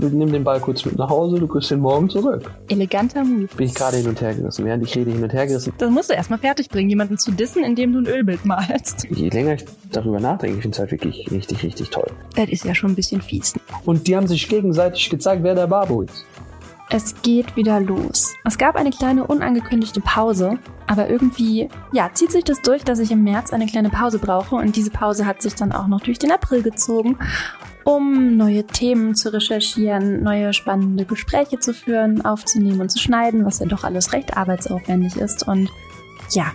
du nimm den Ball kurz mit nach Hause, du kriegst den morgen zurück. Eleganter Move. Bin ich gerade hin und her gerissen. Während ich rede, hin und her gerissen. Das musst du erstmal fertig bringen, jemanden zu dissen, indem du ein Ölbild malst. Je länger ich darüber nachdenke, ich finde es halt wirklich richtig, richtig toll. Das ist ja schon ein bisschen fies. Und die haben sich gegenseitig gezeigt, wer der Babu ist. Es geht wieder los. Es gab eine kleine unangekündigte Pause, aber irgendwie, ja, zieht sich das durch, dass ich im März eine kleine Pause brauche und diese Pause hat sich dann auch noch durch den April gezogen, um neue Themen zu recherchieren, neue spannende Gespräche zu führen, aufzunehmen und zu schneiden, was ja doch alles recht arbeitsaufwendig ist und ja.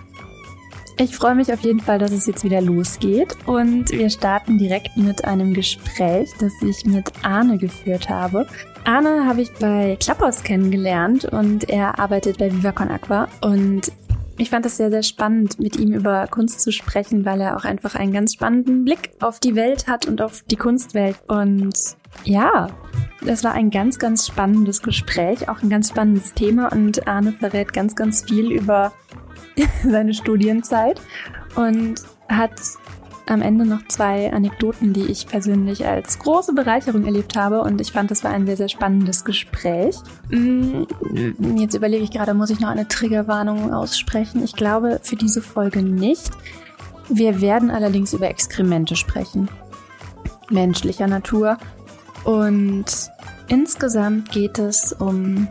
Ich freue mich auf jeden Fall, dass es jetzt wieder losgeht und wir starten direkt mit einem Gespräch, das ich mit Arne geführt habe. Arne habe ich bei Klapphaus kennengelernt und er arbeitet bei Viva Aqua und ich fand es sehr, sehr spannend, mit ihm über Kunst zu sprechen, weil er auch einfach einen ganz spannenden Blick auf die Welt hat und auf die Kunstwelt. Und ja, das war ein ganz, ganz spannendes Gespräch, auch ein ganz spannendes Thema und Arne verrät ganz, ganz viel über seine Studienzeit und hat am Ende noch zwei Anekdoten, die ich persönlich als große Bereicherung erlebt habe und ich fand, das war ein sehr, sehr spannendes Gespräch. Mm, jetzt überlege ich gerade, muss ich noch eine Triggerwarnung aussprechen? Ich glaube für diese Folge nicht. Wir werden allerdings über Exkremente sprechen. Menschlicher Natur. Und insgesamt geht es um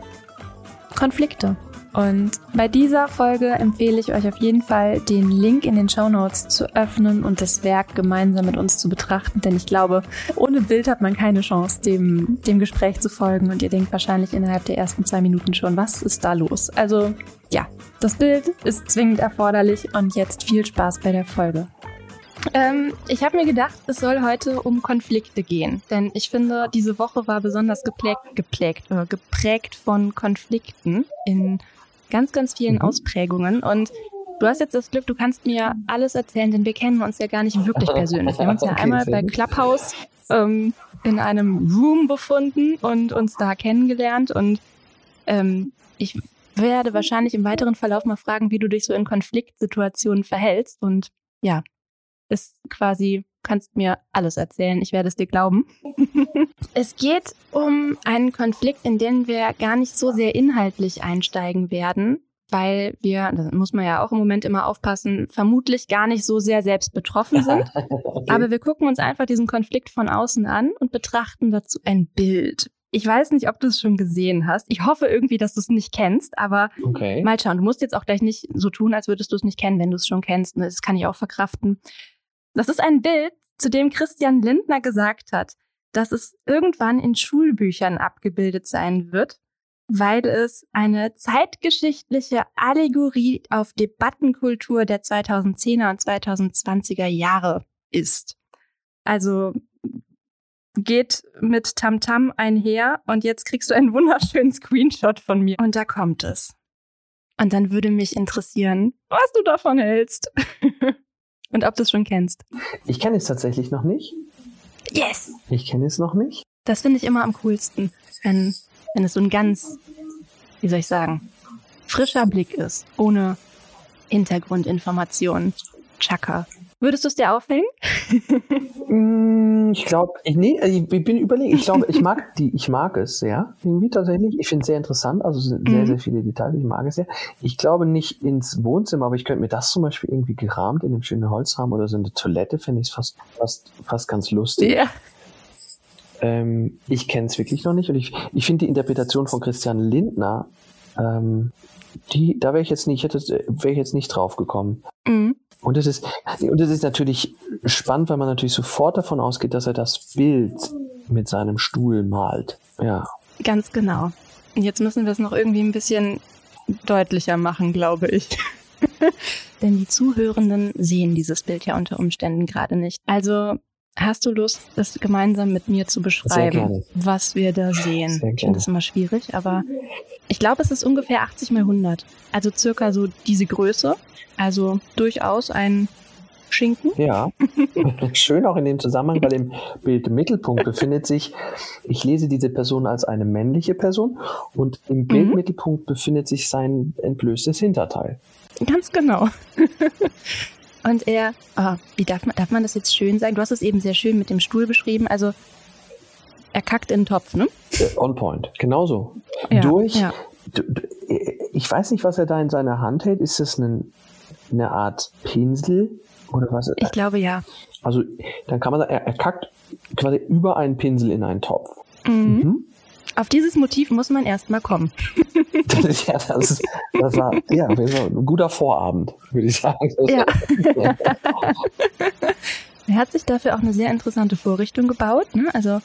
Konflikte. Und bei dieser Folge empfehle ich euch auf jeden Fall, den Link in den Show Notes zu öffnen und das Werk gemeinsam mit uns zu betrachten, denn ich glaube, ohne Bild hat man keine Chance, dem, dem Gespräch zu folgen und ihr denkt wahrscheinlich innerhalb der ersten zwei Minuten schon, was ist da los? Also ja, das Bild ist zwingend erforderlich und jetzt viel Spaß bei der Folge. Ähm, ich habe mir gedacht, es soll heute um Konflikte gehen, denn ich finde, diese Woche war besonders geprägt, geprägt, äh, geprägt von Konflikten in ganz, ganz vielen mhm. Ausprägungen. Und du hast jetzt das Glück, du kannst mir alles erzählen, denn wir kennen uns ja gar nicht wirklich persönlich. Wir haben uns ja okay, einmal bei Clubhouse ähm, in einem Room befunden und uns da kennengelernt. Und ähm, ich werde wahrscheinlich im weiteren Verlauf mal fragen, wie du dich so in Konfliktsituationen verhältst. Und ja, ist quasi kannst mir alles erzählen, ich werde es dir glauben. es geht um einen Konflikt, in den wir gar nicht so sehr inhaltlich einsteigen werden, weil wir, da muss man ja auch im Moment immer aufpassen, vermutlich gar nicht so sehr selbst betroffen sind. okay. Aber wir gucken uns einfach diesen Konflikt von außen an und betrachten dazu ein Bild. Ich weiß nicht, ob du es schon gesehen hast. Ich hoffe irgendwie, dass du es nicht kennst, aber okay. mal schauen. Du musst jetzt auch gleich nicht so tun, als würdest du es nicht kennen, wenn du es schon kennst. Das kann ich auch verkraften. Das ist ein Bild, zu dem Christian Lindner gesagt hat, dass es irgendwann in Schulbüchern abgebildet sein wird, weil es eine zeitgeschichtliche Allegorie auf Debattenkultur der 2010er und 2020er Jahre ist. Also geht mit Tamtam -Tam einher und jetzt kriegst du einen wunderschönen Screenshot von mir und da kommt es. Und dann würde mich interessieren, was du davon hältst. Und ob du es schon kennst. Ich kenne es tatsächlich noch nicht. Yes! Ich kenne es noch nicht. Das finde ich immer am coolsten, wenn, wenn es so ein ganz, wie soll ich sagen, frischer Blick ist, ohne Hintergrundinformationen. Chaka. Würdest du es dir aufhängen? Mm, ich glaube, nee, also ich bin überlegt. Ich glaube, ich mag die, ich mag es sehr. Irgendwie tatsächlich. Ich finde es sehr interessant. Also sehr, mhm. sehr viele Details. Ich mag es sehr. Ich glaube nicht ins Wohnzimmer, aber ich könnte mir das zum Beispiel irgendwie gerahmt in einem schönen Holzrahmen oder so eine Toilette, finde ich fast, fast, fast ganz lustig. Ja. Ähm, ich kenne es wirklich noch nicht und ich, ich finde die Interpretation von Christian Lindner, ähm, die, da wäre ich jetzt nicht, hätte, wäre ich jetzt nicht drauf gekommen. Mhm. Und es ist, und es ist natürlich spannend, weil man natürlich sofort davon ausgeht, dass er das Bild mit seinem Stuhl malt. Ja. Ganz genau. Und jetzt müssen wir es noch irgendwie ein bisschen deutlicher machen, glaube ich. Denn die Zuhörenden sehen dieses Bild ja unter Umständen gerade nicht. Also hast du Lust, das gemeinsam mit mir zu beschreiben, was wir da sehen? Ich finde das immer schwierig, aber ich glaube, es ist ungefähr 80 mal 100. Also circa so diese Größe. Also durchaus ein Schinken. Ja, schön auch in dem Zusammenhang, weil im Bild Mittelpunkt befindet sich, ich lese diese Person als eine männliche Person und im mhm. Bildmittelpunkt mhm. befindet sich sein entblößtes Hinterteil. Ganz genau. und er, oh, wie darf man, darf man das jetzt schön sagen? Du hast es eben sehr schön mit dem Stuhl beschrieben. Also er kackt in den Topf, ne? Äh, on point, genauso. Ja, Durch, ja. d- ich weiß nicht, was er da in seiner Hand hält. Ist das ein, eine Art Pinsel oder was? Ich glaube ja. Also, dann kann man sagen, er, er kackt quasi über einen Pinsel in einen Topf. Mhm. Mhm. Auf dieses Motiv muss man erstmal kommen. Ja, das, ist, das war ja, ein guter Vorabend, würde ich sagen. Ja. Er hat sich dafür auch eine sehr interessante Vorrichtung gebaut. Ne? Also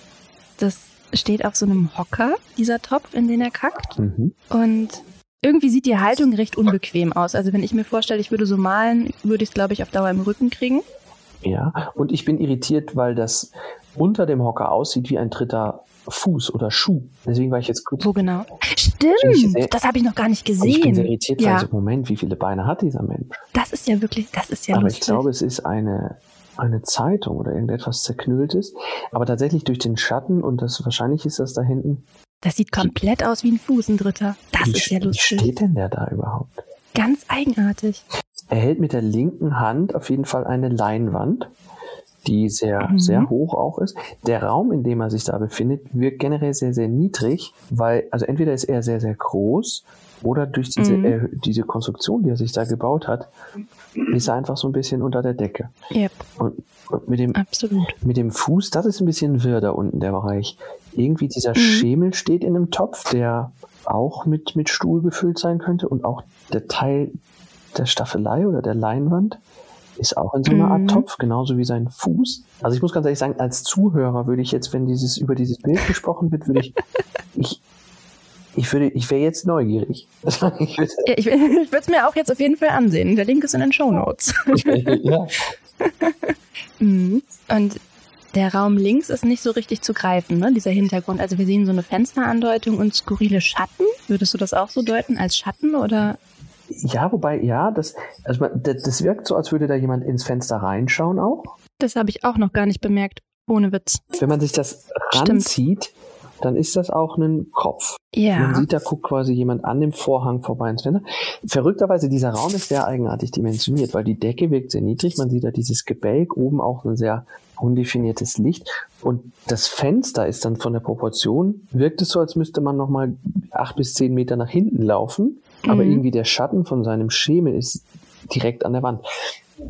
das steht auf so einem Hocker, dieser Topf, in den er kackt. Mhm. Und irgendwie sieht die Haltung recht unbequem aus. Also wenn ich mir vorstelle, ich würde so malen, würde ich es, glaube ich, auf Dauer im Rücken kriegen. Ja, und ich bin irritiert, weil das unter dem Hocker aussieht wie ein dritter Fuß oder Schuh. Deswegen war ich jetzt kurz. Wo genau? Ich sehr- Stimmt, das habe ich noch gar nicht Und ich bin sehr gesehen. irritiert, Ja, ich so, Moment, wie viele Beine hat dieser Mensch? das ist ja wirklich, das ist ja Aber lustig. ich glaube, es ist eine, eine Zeitung oder irgendetwas Zerknülltes. Aber tatsächlich durch den Schatten und das wahrscheinlich ist das da hinten. das sieht komplett aus wie ein Fuß, ein dritter. Das wie, ist ja wie lustig. steht denn der da überhaupt? Ganz eigenartig. Er hält mit der linken Hand auf jeden Fall eine Leinwand, die sehr, Mhm. sehr hoch auch ist. Der Raum, in dem er sich da befindet, wirkt generell sehr, sehr niedrig, weil, also entweder ist er sehr, sehr groß oder durch diese, Mhm. äh, diese Konstruktion, die er sich da gebaut hat, ist er einfach so ein bisschen unter der Decke. Yep, Und, und mit dem, absolut. mit dem Fuß, das ist ein bisschen wirr da unten, der Bereich. Irgendwie dieser Mhm. Schemel steht in einem Topf, der auch mit, mit Stuhl gefüllt sein könnte und auch der Teil der Staffelei oder der Leinwand ist auch in so einer Mhm. Art Topf, genauso wie sein Fuß. Also ich muss ganz ehrlich sagen, als Zuhörer würde ich jetzt, wenn dieses über dieses Bild gesprochen wird, würde ich, ich, ich würde, ich wäre jetzt neugierig. Ich würde, Ja, ich ich es mir auch jetzt auf jeden Fall ansehen. Der Link ist in den Show Notes. ja. Mhm. Und der Raum links ist nicht so richtig zu greifen, ne? dieser Hintergrund. Also wir sehen so eine Fensterandeutung und skurrile Schatten. Würdest du das auch so deuten als Schatten oder? Ja, wobei, ja, das, also man, das, das wirkt so, als würde da jemand ins Fenster reinschauen auch. Das habe ich auch noch gar nicht bemerkt. Ohne Witz. Wenn man sich das Stimmt. ranzieht, dann ist das auch ein Kopf. Man Ja. sieht, da guckt quasi jemand an dem Vorhang vorbei ins Fenster. Verrückterweise, dieser Raum ist sehr eigenartig dimensioniert, weil die Decke wirkt sehr niedrig. Man sieht da dieses Gebälk, oben auch ein sehr undefiniertes Licht. Und das Fenster ist dann von der Proportion, wirkt es so, als müsste man nochmal acht bis zehn Meter nach hinten laufen. Aber Mhm. irgendwie der Schatten von seinem Schemel ist direkt an der Wand.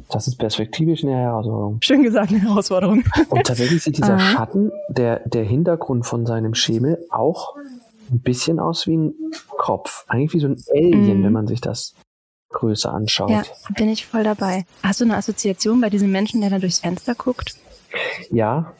Das ist perspektivisch eine Herausforderung. Schön gesagt, eine Herausforderung. Und tatsächlich sieht dieser Aha. Schatten, der, der Hintergrund von seinem Schemel, auch ein bisschen aus wie ein Kopf. Eigentlich wie so ein Alien, Mhm. wenn man sich das größer anschaut. Ja, bin ich voll dabei. Hast du eine Assoziation bei diesem Menschen, der da durchs Fenster guckt? Ja,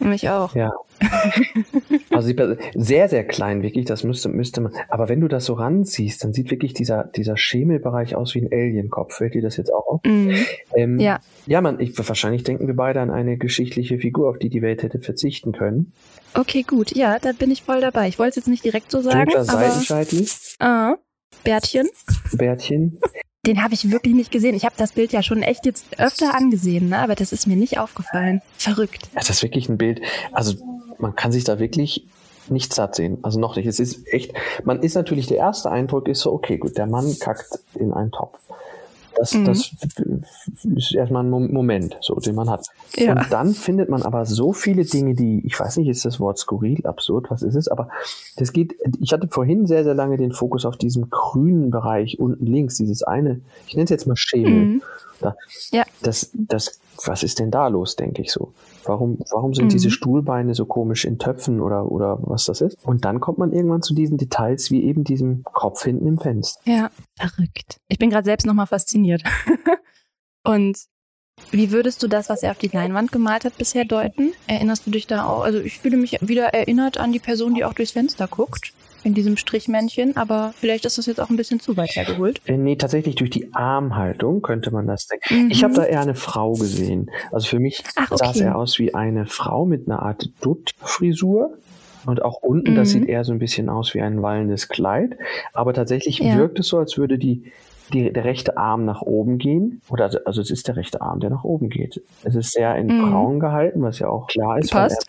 Mich auch. ja. also sehr, sehr klein, wirklich, das müsste, müsste man. Aber wenn du das so ranziehst, dann sieht wirklich dieser, dieser Schemelbereich aus wie ein Alienkopf. Fällt dir das jetzt auch auf? Mhm. Ähm, Ja. Ja, man, ich, wahrscheinlich denken wir beide an eine geschichtliche Figur, auf die die Welt hätte verzichten können. Okay, gut. Ja, da bin ich voll dabei. Ich wollte es jetzt nicht direkt so sagen, Dunkler aber Seitenscheitel, ah, Bärtchen. Bärtchen. Den habe ich wirklich nicht gesehen. Ich habe das Bild ja schon echt jetzt öfter angesehen, ne? aber das ist mir nicht aufgefallen. Verrückt. Ja, das ist wirklich ein Bild. Also man kann sich da wirklich nicht satt sehen. Also noch nicht. Es ist echt, man ist natürlich, der erste Eindruck ist so, okay, gut, der Mann kackt in einen Topf. Das, Mhm. das ist erstmal ein Mo- Moment, so, den man hat. Ja. Und dann findet man aber so viele Dinge, die, ich weiß nicht, ist das Wort skurril, absurd, was ist es? Aber das geht, ich hatte vorhin sehr, sehr lange den Fokus auf diesem grünen Bereich unten links, dieses eine, ich nenne es jetzt mal Schemel. Mhm. Da, Ja. das, das, was ist denn da los, denke ich so. Warum, warum sind Mhm. diese Stuhlbeine so komisch in Töpfen oder, oder was das ist? Und dann kommt man irgendwann zu diesen Details wie eben diesem Kopf hinten im Fenster. Ja, verrückt. Ich bin gerade selbst nochmal fasziniert. Und wie würdest du das, was er auf die Leinwand gemalt hat, bisher deuten? Erinnerst du dich da auch? Also ich fühle mich wieder erinnert an die Person, die auch durchs Fenster guckt, in diesem Strichmännchen, aber vielleicht ist das jetzt auch ein bisschen zu weit hergeholt. Äh, nee, tatsächlich durch die Armhaltung könnte man das denken. Mhm. Ich habe da eher eine Frau gesehen. Also für mich Ach, sah es okay. eher aus wie eine Frau mit einer Art Dutt-Frisur. Und auch unten, das Mhm. sieht eher so ein bisschen aus wie ein wallendes Kleid. Aber tatsächlich Ja. wirkt es so, als würde die, die, der rechte Arm nach oben gehen. Oder also, also es ist der rechte Arm, der nach oben geht. Es ist sehr in Mhm. braun gehalten, was ja auch klar ist. Passt.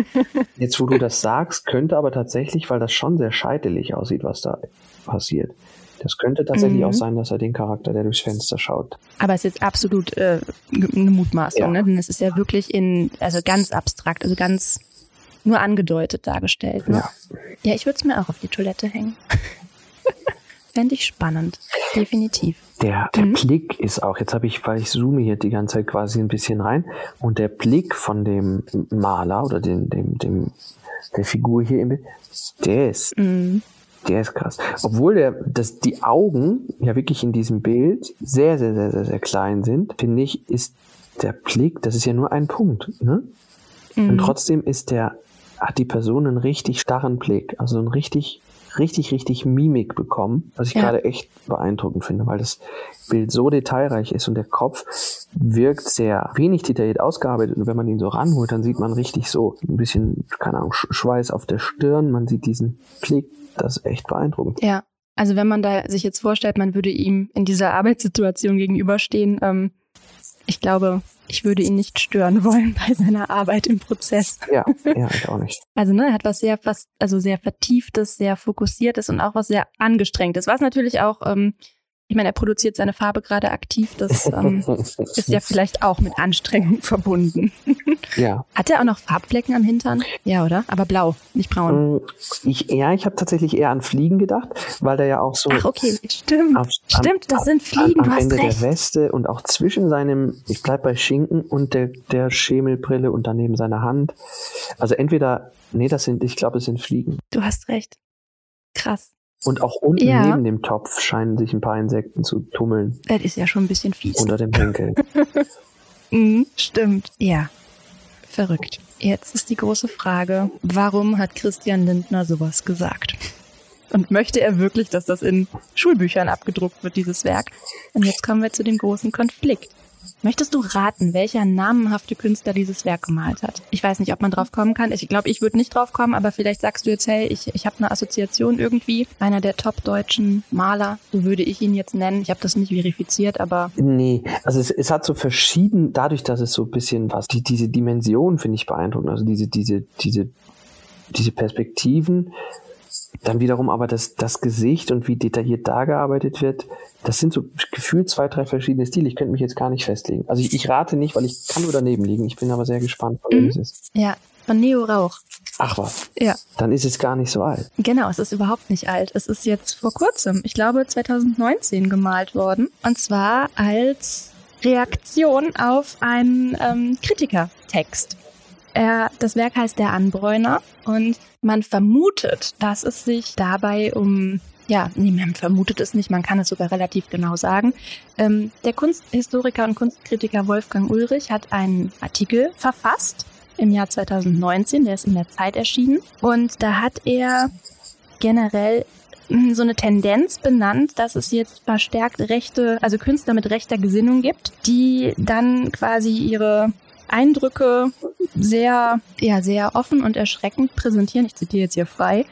Jetzt, wo du das sagst, könnte aber tatsächlich, weil das schon sehr scheitelig aussieht, was da passiert. Das könnte tatsächlich Mhm. auch sein, dass er den Charakter, der durchs Fenster schaut. Aber es ist jetzt absolut äh, eine Mutmaßung, Ja. ne? Denn es ist ja wirklich in, also ganz abstrakt, also ganz nur angedeutet dargestellt. Ne? Ja. ja, ich würde es mir auch auf die Toilette hängen. Fände ich spannend, definitiv. Der, der Mhm. Blick ist auch, jetzt habe ich, weil ich zoome hier die ganze Zeit quasi ein bisschen rein, und der Blick von dem Maler oder dem, dem, dem, der Figur hier im Bild, der ist, Mhm. der ist krass. Obwohl der, dass die Augen ja wirklich in diesem Bild sehr, sehr, sehr, sehr, sehr klein sind, finde ich, ist der Blick, das ist ja nur ein Punkt, ne? Und Mhm. trotzdem ist der, hat die Person einen richtig starren Blick, also einen richtig, richtig, richtig Mimik bekommen, was ich Ja. gerade echt beeindruckend finde, weil das Bild so detailreich ist und der Kopf wirkt sehr wenig detailliert ausgearbeitet und wenn man ihn so ranholt, dann sieht man richtig so ein bisschen, keine Ahnung, Sch- Schweiß auf der Stirn, man sieht diesen Blick, das ist echt beeindruckend. Ja, also wenn man da sich jetzt vorstellt, man würde ihm in dieser Arbeitssituation gegenüberstehen, ähm, ich glaube, ich würde ihn nicht stören wollen bei seiner Arbeit im Prozess. Ja, ja, ich auch nicht. Also ne, er hat was sehr, was, also sehr vertieftes, sehr fokussiertes und auch was sehr angestrengtes. Was natürlich auch, ähm, ich meine, er produziert seine Farbe gerade aktiv. Das ähm, ist ja vielleicht auch mit Anstrengung verbunden. ja. Hat er auch noch Farbflecken am Hintern? Ja, oder? Aber blau, nicht braun. Mm, Ich, ja, ich habe tatsächlich eher an Fliegen gedacht, weil da ja auch so Ach, okay, stimmt. am- Stimmt, das sind am, Fliegen, am du hast Ende recht. der Weste und auch zwischen seinem, ich bleib bei Schinken und der, der Schemelbrille und daneben seiner Hand. Also entweder, nee, das sind, ich glaube, es sind Fliegen. Du hast recht. Krass. Und auch unten Ja. neben dem Topf scheinen sich ein paar Insekten zu tummeln Das ist ja schon ein bisschen fies. unter dem Henkel. Mhm, stimmt. Ja. Verrückt. Jetzt ist die große Frage, warum hat Christian Lindner sowas gesagt? Und möchte er wirklich, dass das in Schulbüchern abgedruckt wird, dieses Werk? Und jetzt kommen wir zu dem großen Konflikt. Möchtest du raten, welcher namenhafte Künstler dieses Werk gemalt hat? Ich weiß nicht, ob man drauf kommen kann. Ich glaube, ich würde nicht drauf kommen, aber vielleicht sagst du jetzt, hey, ich, ich habe eine Assoziation irgendwie. Einer der top-deutschen Maler, so würde ich ihn jetzt nennen. Ich habe das nicht verifiziert, aber Nee, also es, es hat so verschieden, dadurch, dass es so ein bisschen was, die, diese Dimension finde ich beeindruckend, also diese, diese, diese, diese Perspektiven, dann wiederum aber das, das Gesicht und wie detailliert da gearbeitet wird, das sind so gefühlt zwei, drei verschiedene Stile. Ich könnte mich jetzt gar nicht festlegen. Also ich, ich rate nicht, weil ich kann nur daneben liegen. Ich bin aber sehr gespannt, von wem Mhm. es ist. ja, von Neo Rauch. Ach was, Ja. dann ist es gar nicht so alt. Genau, es ist überhaupt nicht alt. Es ist jetzt vor kurzem, ich glaube 2019 gemalt worden. Und zwar als Reaktion auf einen ähm, Kritikertext. Er, das Werk heißt Der Anbräuner und man vermutet, dass es sich dabei um, ja, nee, man vermutet es nicht, man kann es sogar relativ genau sagen. Ähm, der Kunsthistoriker und Kunstkritiker Wolfgang Ulrich hat einen Artikel verfasst im Jahr 2019, der ist in der Zeit erschienen. Und da hat er generell mh, so eine Tendenz benannt, dass es jetzt verstärkt rechte, also Künstler mit rechter Gesinnung gibt, die dann quasi ihre Eindrücke sehr, ja, sehr offen und erschreckend präsentieren. Ich zitiere jetzt hier frei.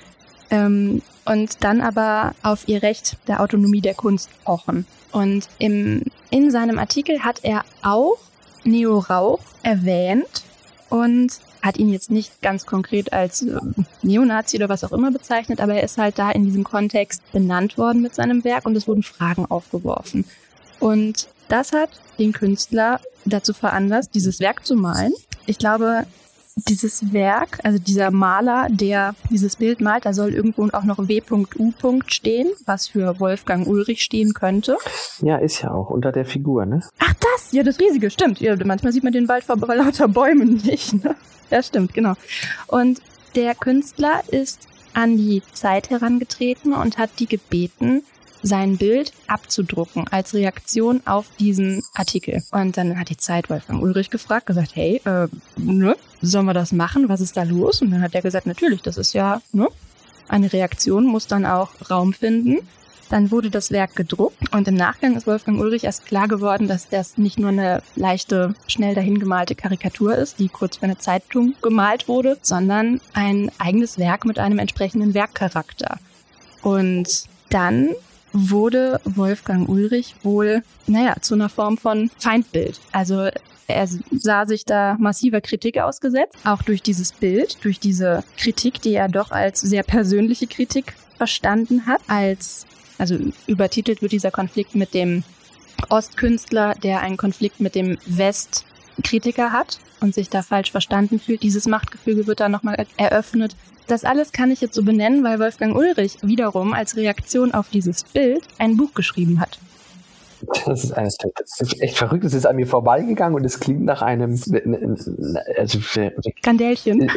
Ähm, und dann aber auf ihr Recht der Autonomie der Kunst pochen. Und im, in seinem Artikel hat er auch Neo Rauch erwähnt und hat ihn jetzt nicht ganz konkret als äh, Neonazi oder was auch immer bezeichnet, aber er ist halt da in diesem Kontext benannt worden mit seinem Werk und es wurden Fragen aufgeworfen. Und das hat den Künstler dazu veranlasst, dieses Werk zu malen. Ich glaube, dieses Werk, also dieser Maler, der dieses Bild malt, da soll irgendwo auch noch W.U. stehen, was für Wolfgang Ulrich stehen könnte. Ja, ist ja auch unter der Figur, ne? Ach, das? Ja, das riesige, stimmt. Ja, manchmal sieht man den Wald vor lauter Bäumen nicht. Ne? Ja, stimmt, genau. Und der Künstler ist an die Zeit herangetreten und hat die gebeten, sein Bild abzudrucken als Reaktion auf diesen Artikel. Und dann hat die Zeit Wolfgang Ulrich gefragt, gesagt, hey, äh, ne, sollen wir das machen? Was ist da los? Und dann hat er gesagt, natürlich, das ist ja, ne, eine Reaktion muss dann auch Raum finden. Dann wurde das Werk gedruckt und im Nachgang ist Wolfgang Ulrich erst klar geworden, dass das nicht nur eine leichte, schnell dahingemalte Karikatur ist, die kurz für eine Zeitung gemalt wurde, sondern ein eigenes Werk mit einem entsprechenden Werkcharakter. Und dann wurde Wolfgang Ulrich wohl, naja, zu einer Form von Feindbild. Also er sah sich da massiver Kritik ausgesetzt, auch durch dieses Bild, durch diese Kritik, die er doch als sehr persönliche Kritik verstanden hat, als, also übertitelt wird dieser Konflikt mit dem Ostkünstler, der einen Konflikt mit dem West Kritiker hat und sich da falsch verstanden fühlt. Dieses Machtgefüge wird dann nochmal eröffnet. Das alles kann ich jetzt so benennen, weil Wolfgang Ulrich wiederum als Reaktion auf dieses Bild ein Buch geschrieben hat. Das ist, eine, das ist echt verrückt. Es ist an mir vorbeigegangen und es klingt nach einem also Skandälchen.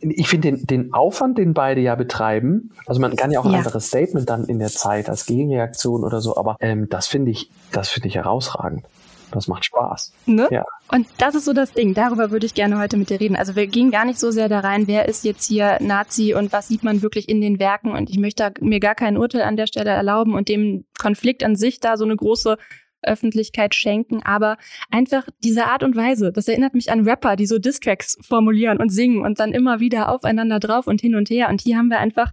Ich finde den, den Aufwand, den beide ja betreiben, also man kann ja auch ein ja. anderes Statement dann in der Zeit als Gegenreaktion oder so, aber ähm, das finde ich, das finde ich herausragend. Das macht Spaß. Ne? Ja. Und das ist so das Ding. Darüber würde ich gerne heute mit dir reden. Also wir gehen gar nicht so sehr da rein, wer ist jetzt hier Nazi und was sieht man wirklich in den Werken. Und ich möchte mir gar kein Urteil an der Stelle erlauben und dem Konflikt an sich da so eine große Öffentlichkeit schenken, aber einfach diese Art und Weise, das erinnert mich an Rapper, die so Distracks formulieren und singen und dann immer wieder aufeinander drauf und hin und her. Und hier haben wir einfach,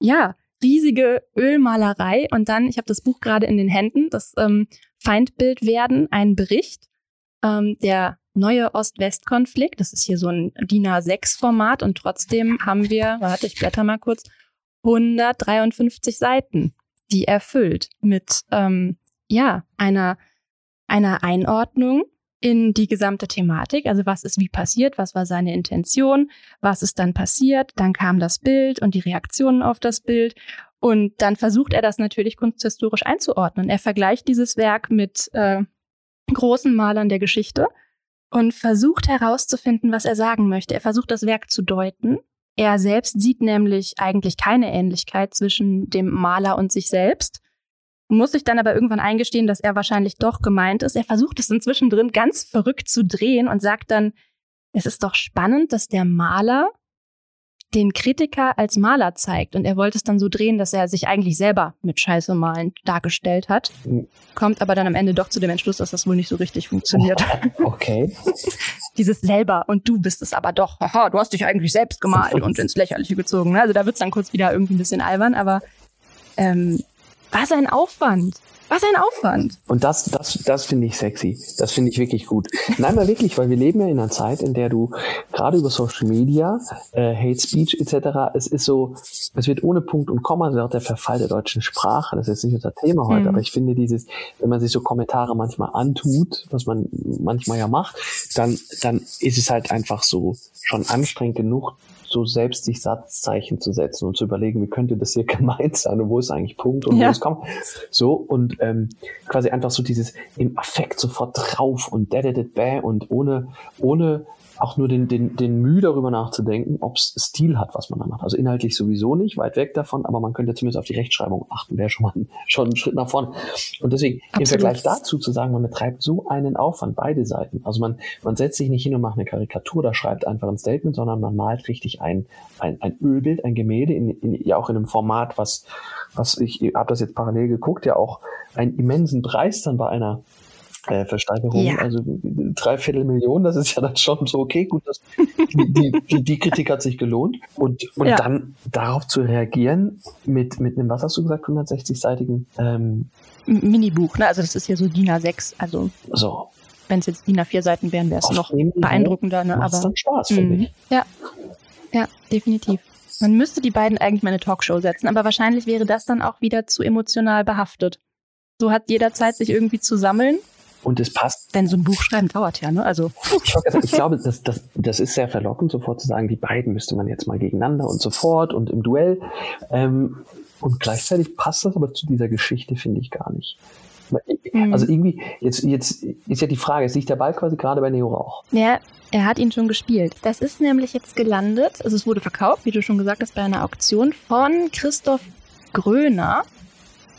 ja, riesige Ölmalerei und dann, ich habe das Buch gerade in den Händen, das ähm, Feindbild werden, ein Bericht, ähm, der neue Ost-West-Konflikt. Das ist hier so ein DIN A6-Format und trotzdem haben wir, warte, ich blätter mal kurz, 153 Seiten, die erfüllt mit ähm, ja einer einer Einordnung in die gesamte Thematik. Also was ist wie passiert, was war seine Intention, was ist dann passiert, dann kam das Bild und die Reaktionen auf das Bild. Und dann versucht er das natürlich kunsthistorisch einzuordnen. Er vergleicht dieses Werk mit äh, großen Malern der Geschichte und versucht herauszufinden, was er sagen möchte. Er versucht das Werk zu deuten. Er selbst sieht nämlich eigentlich keine Ähnlichkeit zwischen dem Maler und sich selbst muss sich dann aber irgendwann eingestehen, dass er wahrscheinlich doch gemeint ist. Er versucht es inzwischen drin ganz verrückt zu drehen und sagt dann, es ist doch spannend, dass der Maler den Kritiker als Maler zeigt. Und er wollte es dann so drehen, dass er sich eigentlich selber mit Scheiße malen dargestellt hat. Kommt aber dann am Ende doch zu dem Entschluss, dass das wohl nicht so richtig funktioniert. Okay. Dieses selber und du bist es aber doch. Haha, du hast dich eigentlich selbst gemalt und ins Lächerliche gezogen. Ne? Also da wird's dann kurz wieder irgendwie ein bisschen albern, aber ähm, was ein Aufwand. Was ein Aufwand. Und das, das, das finde ich sexy. Das finde ich wirklich gut. Nein, mal wirklich, weil wir leben ja in einer Zeit, in der du gerade über Social Media, äh, Hate Speech etc., es ist so, es wird ohne Punkt und Komma, auch der Verfall der deutschen Sprache. Das ist jetzt nicht unser Thema heute, mhm. aber ich finde dieses, wenn man sich so Kommentare manchmal antut, was man manchmal ja macht, dann, dann ist es halt einfach so schon anstrengend genug, so selbst sich Satzzeichen zu setzen und zu überlegen, wie könnte das hier gemeint sein und wo ist eigentlich Punkt und ja. wo ist Komma. So und ähm, quasi einfach so dieses im Affekt sofort drauf und da, da, da und ohne, ohne auch nur den, den, den Mühe darüber nachzudenken, ob es Stil hat, was man da macht. Also inhaltlich sowieso nicht, weit weg davon, aber man könnte zumindest auf die Rechtschreibung achten, wäre schon mal ein, schon ein Schritt nach vorne. Und deswegen Absolut. im Vergleich dazu zu sagen, man betreibt so einen Aufwand, beide Seiten. Also man, man setzt sich nicht hin und macht eine Karikatur oder schreibt einfach ein Statement, sondern man malt richtig ein, ein, ein Ölbild, ein Gemälde, in, in, ja auch in einem Format, was, was ich habe das jetzt parallel geguckt, ja auch einen immensen Preis dann bei einer äh, Versteigerung, ja. also dreiviertel Millionen, das ist ja dann schon so, okay, gut, das, die, die, die Kritik hat sich gelohnt. Und, und ja. dann darauf zu reagieren mit, mit einem, was hast du gesagt, 160-seitigen ähm, Minibuch, ne? Also das ist ja so DIN A6, also so. wenn es jetzt DIN A4 Seiten wären, wäre es noch beeindruckender, ne? Aber dann Spaß, finde mhm. ich. Ja. Ja, definitiv. Man müsste die beiden eigentlich mal eine Talkshow setzen, aber wahrscheinlich wäre das dann auch wieder zu emotional behaftet. So hat jeder Zeit, sich irgendwie zu sammeln und es passt. Denn so ein Buch schreiben dauert ja, ne? Also. Ich, glaube, das, das, das ist sehr verlockend, sofort zu sagen, die beiden müsste man jetzt mal gegeneinander und sofort und im Duell. Ähm, und gleichzeitig passt das aber zu dieser Geschichte, finde ich gar nicht. Mhm. Also irgendwie, jetzt, jetzt ist ja die Frage, jetzt liegt der Ball quasi gerade bei Neo Rauch. Ja, er hat ihn schon gespielt. Das ist nämlich jetzt gelandet, also es wurde verkauft, wie du schon gesagt hast, bei einer Auktion von Christoph Gröner,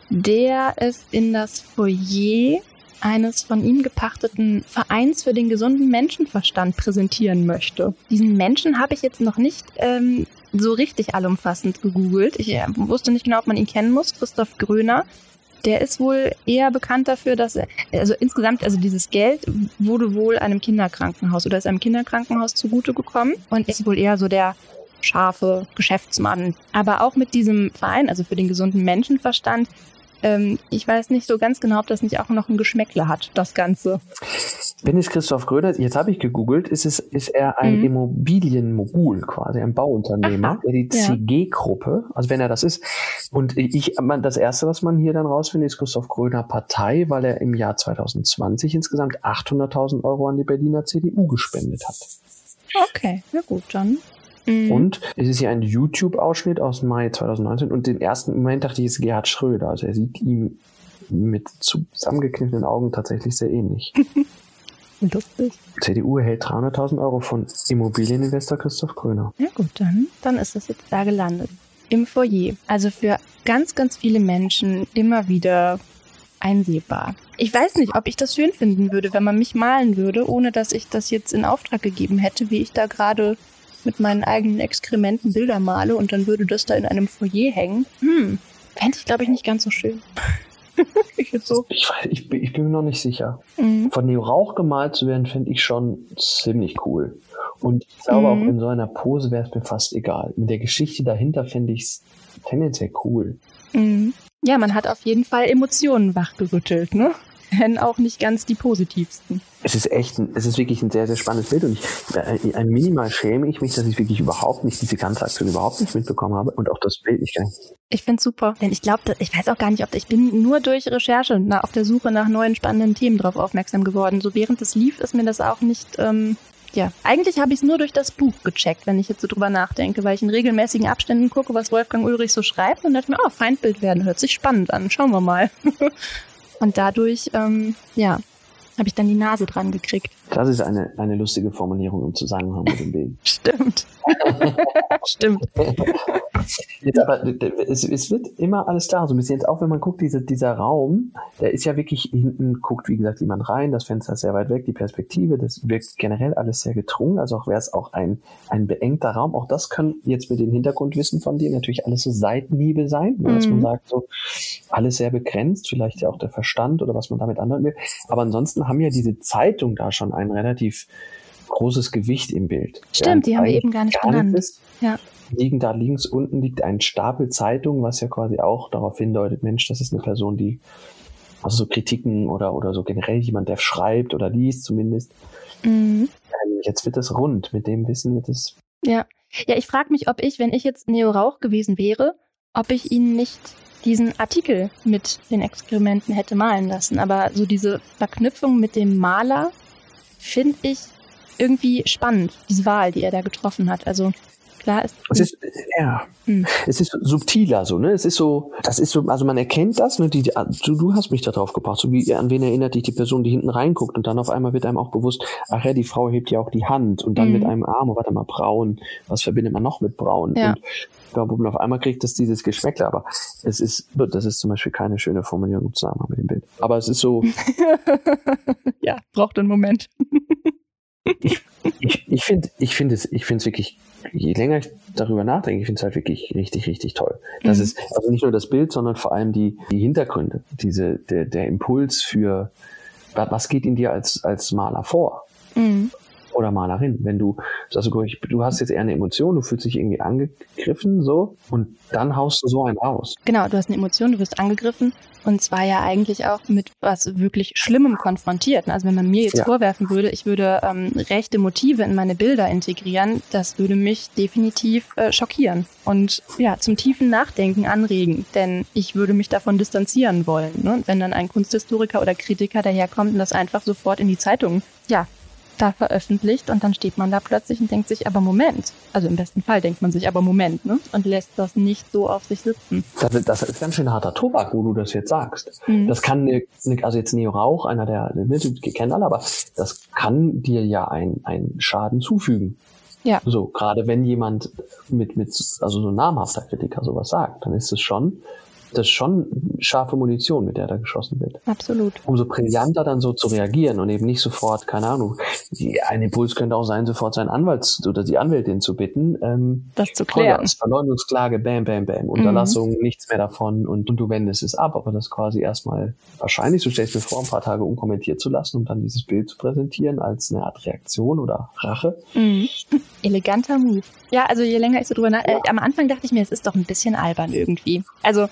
der es in das Foyer eines von ihm gepachteten Vereins für den gesunden Menschenverstand präsentieren möchte. Diesen Menschen habe ich jetzt noch nicht ähm, so richtig allumfassend gegoogelt. Ich äh, wusste nicht genau, ob man ihn kennen muss. Christoph Gröner. Der ist wohl eher bekannt dafür, dass er, also insgesamt, also dieses Geld wurde wohl einem Kinderkrankenhaus oder ist einem Kinderkrankenhaus zugute gekommen und ist wohl eher so der scharfe Geschäftsmann. Aber auch mit diesem Verein, also für den gesunden Menschenverstand, ähm, ich weiß nicht so ganz genau, ob das nicht auch noch ein Geschmäckle hat, das Ganze. Bin es Christoph Gröder, jetzt habe ich gegoogelt, ist, es, ist er ein mhm. Immobilienmogul, quasi ein Bauunternehmer, Aha, der die ja. CG-Gruppe, also wenn er das ist. Und ich, man, das erste, was man hier dann rausfindet, ist Christoph Gröder Partei, weil er im Jahr 2020 insgesamt 800.000 Euro an die Berliner CDU gespendet hat. Okay, na gut, dann Mhm. Und es ist hier ein YouTube-Ausschnitt aus Mai 2019 und den ersten Moment dachte ich, es ist Gerhard Schröder. Also er sieht ihm mit zusammengekniffenen Augen tatsächlich sehr ähnlich. Lustig. CDU erhält 300.000 Euro von Immobilieninvestor Christoph Gröner. Ja gut, dann, dann ist es jetzt da gelandet. Im Foyer. Also für ganz, ganz viele Menschen immer wieder einsehbar. Ich weiß nicht, ob ich das schön finden würde, wenn man mich malen würde, ohne dass ich das jetzt in Auftrag gegeben hätte, wie ich da gerade mit meinen eigenen Exkrementen Bilder male und dann würde das da in einem Foyer hängen. Hm, fände ich, glaube ich, nicht ganz so schön. ich, so. ich, weiß, ich, bin, ich bin mir noch nicht sicher. Mhm. Von Neo Rauch gemalt zu werden, finde ich schon ziemlich cool. Und ich glaube, mhm. auch in so einer Pose wäre es mir fast egal. Mit der Geschichte dahinter finde ich es tendenziell cool. Mhm. Ja, man hat auf jeden Fall Emotionen wachgerüttelt, ne? Wenn auch nicht ganz die positivsten es ist echt, ein, es ist wirklich ein sehr, sehr spannendes Bild und ich, äh, ein minimal schäme ich mich, dass ich wirklich überhaupt nicht diese ganze Aktion überhaupt nicht mitbekommen habe und auch das Bild nicht gar nicht. Ich finde super, denn ich glaube, ich weiß auch gar nicht, ob ich bin nur durch Recherche na, auf der Suche nach neuen spannenden Themen drauf aufmerksam geworden. So während es lief, ist mir das auch nicht, ähm, ja, eigentlich habe ich es nur durch das Buch gecheckt, wenn ich jetzt so drüber nachdenke, weil ich in regelmäßigen Abständen gucke, was Wolfgang Ulrich so schreibt und dachte mir, oh, Feindbild werden, hört sich spannend an, schauen wir mal. und dadurch, ähm, ja, habe ich dann die Nase dran gekriegt. Das ist eine, eine lustige Formulierung im Zusammenhang mit dem Bild. Stimmt. Stimmt. Jetzt aber, es, es, wird immer alles klar. So ein bisschen jetzt auch, wenn man guckt, diese, dieser Raum, der ist ja wirklich hinten, guckt wie gesagt jemand rein, das Fenster ist sehr weit weg, die Perspektive, das wirkt generell alles sehr gedrungen. Also auch wäre es auch ein, ein beengter Raum. Auch das kann jetzt mit dem Hintergrundwissen von dir natürlich alles so Seitenhiebe sein, ne, dass man mhm. sagt, so alles sehr begrenzt, vielleicht ja auch der Verstand oder was man damit andeuten will. Aber ansonsten haben ja diese Zeitung da schon ein relativ großes Gewicht im Bild. Stimmt, die haben wir eben gar nicht gar benannt. Nicht ja. Liegen da links unten liegt ein Stapel Zeitung, was ja quasi auch darauf hindeutet, Mensch, das ist eine Person, die also so Kritiken oder oder so generell jemand, der schreibt oder liest zumindest. Mhm. Ähm, jetzt wird es rund. Mit dem Wissen wird es. Ja, ja. Ich frage mich, ob ich, wenn ich jetzt Neo Rauch gewesen wäre, ob ich ihn nicht diesen Artikel mit den Experimenten hätte malen lassen. Aber so diese Verknüpfung mit dem Maler finde ich irgendwie spannend, diese Wahl, die er da getroffen hat. Also klar ist. Es ist, ja, hm. es ist subtiler so, ne? Es ist so, das ist so, also man erkennt das, ne? Die, die, du, du hast mich da drauf gebracht, so wie, an wen erinnert dich die Person, die hinten reinguckt und dann auf einmal wird einem auch bewusst, ach ja, die Frau hebt ja auch die Hand und dann hm. mit einem Arm, oh, warte mal, braun, was verbindet man noch mit braun? Ja. Und glaube, auf einmal kriegt es dieses Geschmäckle, aber es ist, das ist zum Beispiel keine schöne Formulierung im Zusammenhang mit dem Bild. Aber es ist so. ja, braucht einen Moment. Ich ich, ich finde ich finde es, ich finde es wirklich, je länger ich darüber nachdenke, ich finde es halt wirklich richtig, richtig toll. Das mhm. ist also nicht nur das Bild, sondern vor allem die, die Hintergründe, diese, der, der Impuls für, was geht in dir als, als Maler vor? Mhm oder Malerin. Wenn du sagst, du hast jetzt eher eine Emotion, du fühlst dich irgendwie angegriffen, so, und dann haust du so einen aus. Genau, du hast eine Emotion, du wirst angegriffen und zwar ja eigentlich auch mit was wirklich Schlimmem konfrontiert. Also wenn man mir jetzt ja. vorwerfen würde, ich würde ähm, rechte Motive in meine Bilder integrieren, das würde mich definitiv äh, schockieren und ja, zum tiefen Nachdenken anregen, denn ich würde mich davon distanzieren wollen. Ne? Und wenn dann ein Kunsthistoriker oder Kritiker daherkommt und das einfach sofort in die Zeitung ja, da veröffentlicht und dann steht man da plötzlich und denkt sich, aber Moment. Also im besten Fall denkt man sich, aber Moment, ne? Und lässt das nicht so auf sich sitzen. Das, das ist ganz schön harter Tobak, wo du das jetzt sagst. Mhm. Das kann, eine, also jetzt Neo Rauch, einer der, ne, die kennen alle, aber das kann dir ja ein, ein Schaden zufügen. Ja. So, gerade wenn jemand mit, mit, also so ein namhafter Kritiker sowas sagt, dann ist es schon, das ist schon scharfe Munition, mit der da geschossen wird. Absolut. Umso brillanter dann so zu reagieren und eben nicht sofort, keine Ahnung, ein Impuls könnte auch sein, sofort seinen Anwalt oder die Anwältin zu bitten. Ähm, das zu klären. Vollgas, Verleumdungsklage, bam, bam, bam. Mhm. Unterlassung, mhm. nichts mehr davon und, und, du wendest es ab. Aber das quasi erstmal wahrscheinlich, du stellst mir vor, ein paar Tage unkommentiert zu lassen, um dann dieses Bild zu präsentieren als eine Art Reaktion oder Rache. Mhm. Eleganter Move. Ja, also je länger ich so drüber nach, äh, am Anfang dachte ich mir, es ist doch ein bisschen albern irgendwie. Also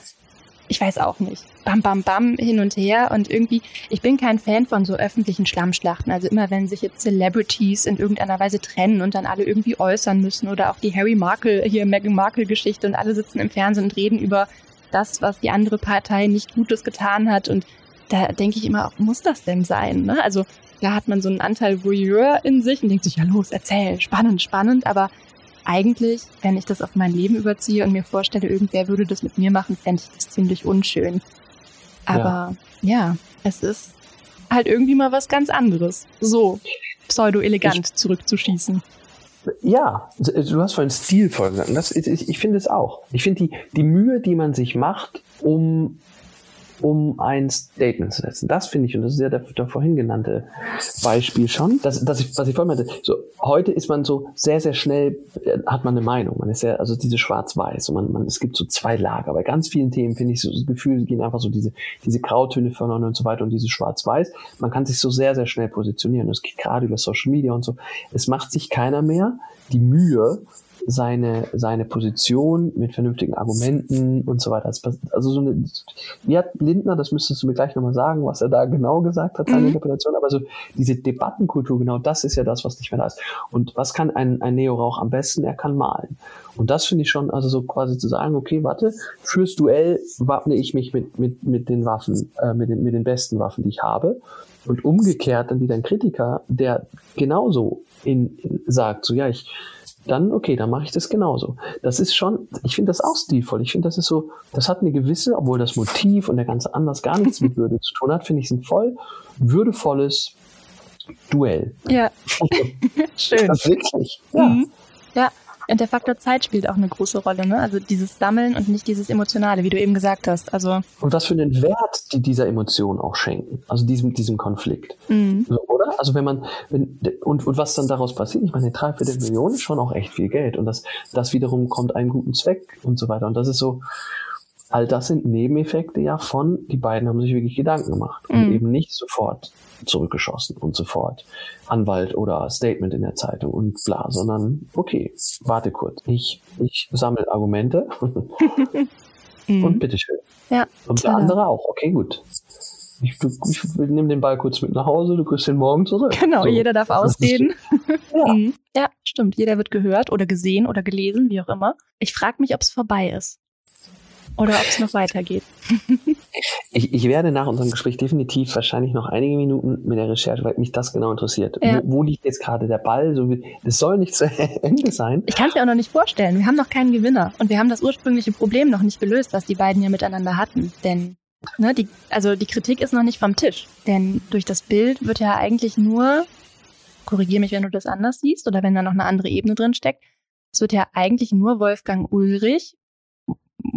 ich weiß auch nicht. Bam, bam, bam, hin und her. Und irgendwie, ich bin kein Fan von so öffentlichen Schlammschlachten. Also immer, wenn sich jetzt Celebrities in irgendeiner Weise trennen und dann alle irgendwie äußern müssen oder auch die Harry Markle, hier Meghan Markle Geschichte und alle sitzen im Fernsehen und reden über das, was die andere Partei nicht Gutes getan hat. Und da denke ich immer, muss das denn sein? Ne? Also da hat man so einen Anteil Voyeur in sich und denkt sich, ja los, erzähl, spannend, spannend. Aber eigentlich, wenn ich das auf mein Leben überziehe und mir vorstelle, irgendwer würde das mit mir machen, fände ich das ziemlich unschön. Aber ja, ja es ist halt irgendwie mal was ganz anderes. So pseudo-elegant zurückzuschießen. Ja, du hast vorhin stilvoll gesagt. Das, ich, ich finde es auch. Ich finde die, die Mühe, die man sich macht, um um ein Statement zu setzen. Das finde ich, und das ist ja der, der vorhin genannte Beispiel schon, dass, dass ich, was ich vorhin meinte, so, heute ist man so sehr, sehr schnell, äh, hat man eine Meinung. Man ist ja, also diese schwarz-weiß, und man, man, es gibt so zwei Lager. Bei ganz vielen Themen finde ich so das Gefühl, gehen einfach so diese, diese Grautöne voneinander und so weiter und diese schwarz-weiß. Man kann sich so sehr, sehr schnell positionieren. Das geht gerade über Social Media und so. Es macht sich keiner mehr die Mühe, seine, seine Position mit vernünftigen Argumenten und so weiter. Also so eine, wie hat Lindner, das müsstest du mir gleich nochmal sagen, was er da genau gesagt hat, seine mhm. Interpretation, aber so diese Debattenkultur, genau das ist ja das, was nicht mehr da ist. Und was kann ein, ein Neorauch am besten? Er kann malen. Und das finde ich schon, also so quasi zu sagen, okay, warte, fürs Duell wappne ich mich mit, mit, mit den Waffen, äh, mit, den, mit den besten Waffen, die ich habe. Und umgekehrt dann wieder ein Kritiker, der genauso in, in sagt, so ja, ich, dann okay, dann mache ich das genauso. Das ist schon, ich finde das auch stilvoll. Ich finde, das ist so, das hat eine gewisse, obwohl das Motiv und der ganze Anlass gar nichts mit Würde zu tun hat, finde ich, ein voll würdevolles Duell. Ja. Schön. Das wirklich. Ja. Mhm. Ja. Und der Faktor Zeit spielt auch eine große Rolle, ne? Also dieses Sammeln und nicht dieses Emotionale, wie du eben gesagt hast. Also und was für einen Wert die dieser Emotion auch schenken, also diesem, diesem Konflikt. Mhm. So, oder? Also wenn man, wenn, und, und was dann daraus passiert, ich meine, drei Viertel Millionen ist schon auch echt viel Geld. Und das, das wiederum kommt einen guten Zweck und so weiter. Und das ist so, all das sind Nebeneffekte ja von, die beiden haben sich wirklich Gedanken gemacht und mhm. eben nicht sofort zurückgeschossen und sofort Anwalt oder Statement in der Zeitung und bla, sondern okay, warte kurz. Ich, ich sammle Argumente und mhm. bitteschön. Ja, und der andere auch. Okay, gut. Ich, ich, ich nehme den Ball kurz mit nach Hause, du kriegst den morgen zurück. Genau, so. jeder darf ausreden. ja. Mhm. ja, stimmt. Jeder wird gehört oder gesehen oder gelesen, wie auch immer. Ich frage mich, ob es vorbei ist. Oder ob es noch weitergeht. ich, ich werde nach unserem Gespräch definitiv wahrscheinlich noch einige Minuten mit der Recherche, weil mich das genau interessiert. Ja. Wo, wo, liegt jetzt gerade der Ball? So, es soll nicht zu Ende sein. Ich kann es mir auch noch nicht vorstellen. Wir haben noch keinen Gewinner. Und wir haben das ursprüngliche Problem noch nicht gelöst, was die beiden ja miteinander hatten. Denn ne, die, also die Kritik ist noch nicht vom Tisch. Denn durch das Bild wird ja eigentlich nur, korrigiere mich, wenn du das anders siehst oder wenn da noch eine andere Ebene drin steckt, es wird ja eigentlich nur Wolfgang Ulrich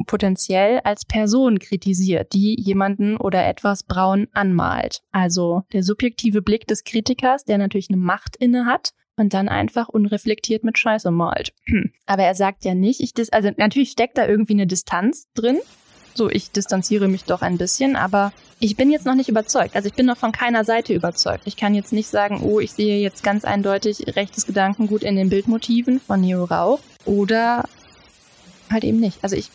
potenziell als Person kritisiert, die jemanden oder etwas braun anmalt. Also der subjektive Blick des Kritikers, der natürlich eine Macht inne hat und dann einfach unreflektiert mit Scheiße malt. Aber er sagt ja nicht, ich dis also natürlich steckt da irgendwie eine Distanz drin. So, ich distanziere mich doch ein bisschen, aber ich bin jetzt noch nicht überzeugt. Also ich bin noch von keiner Seite überzeugt. Ich kann jetzt nicht sagen, oh, ich sehe jetzt ganz eindeutig rechtes Gedankengut in den Bildmotiven von Neo Rauch oder halt eben nicht. Also ich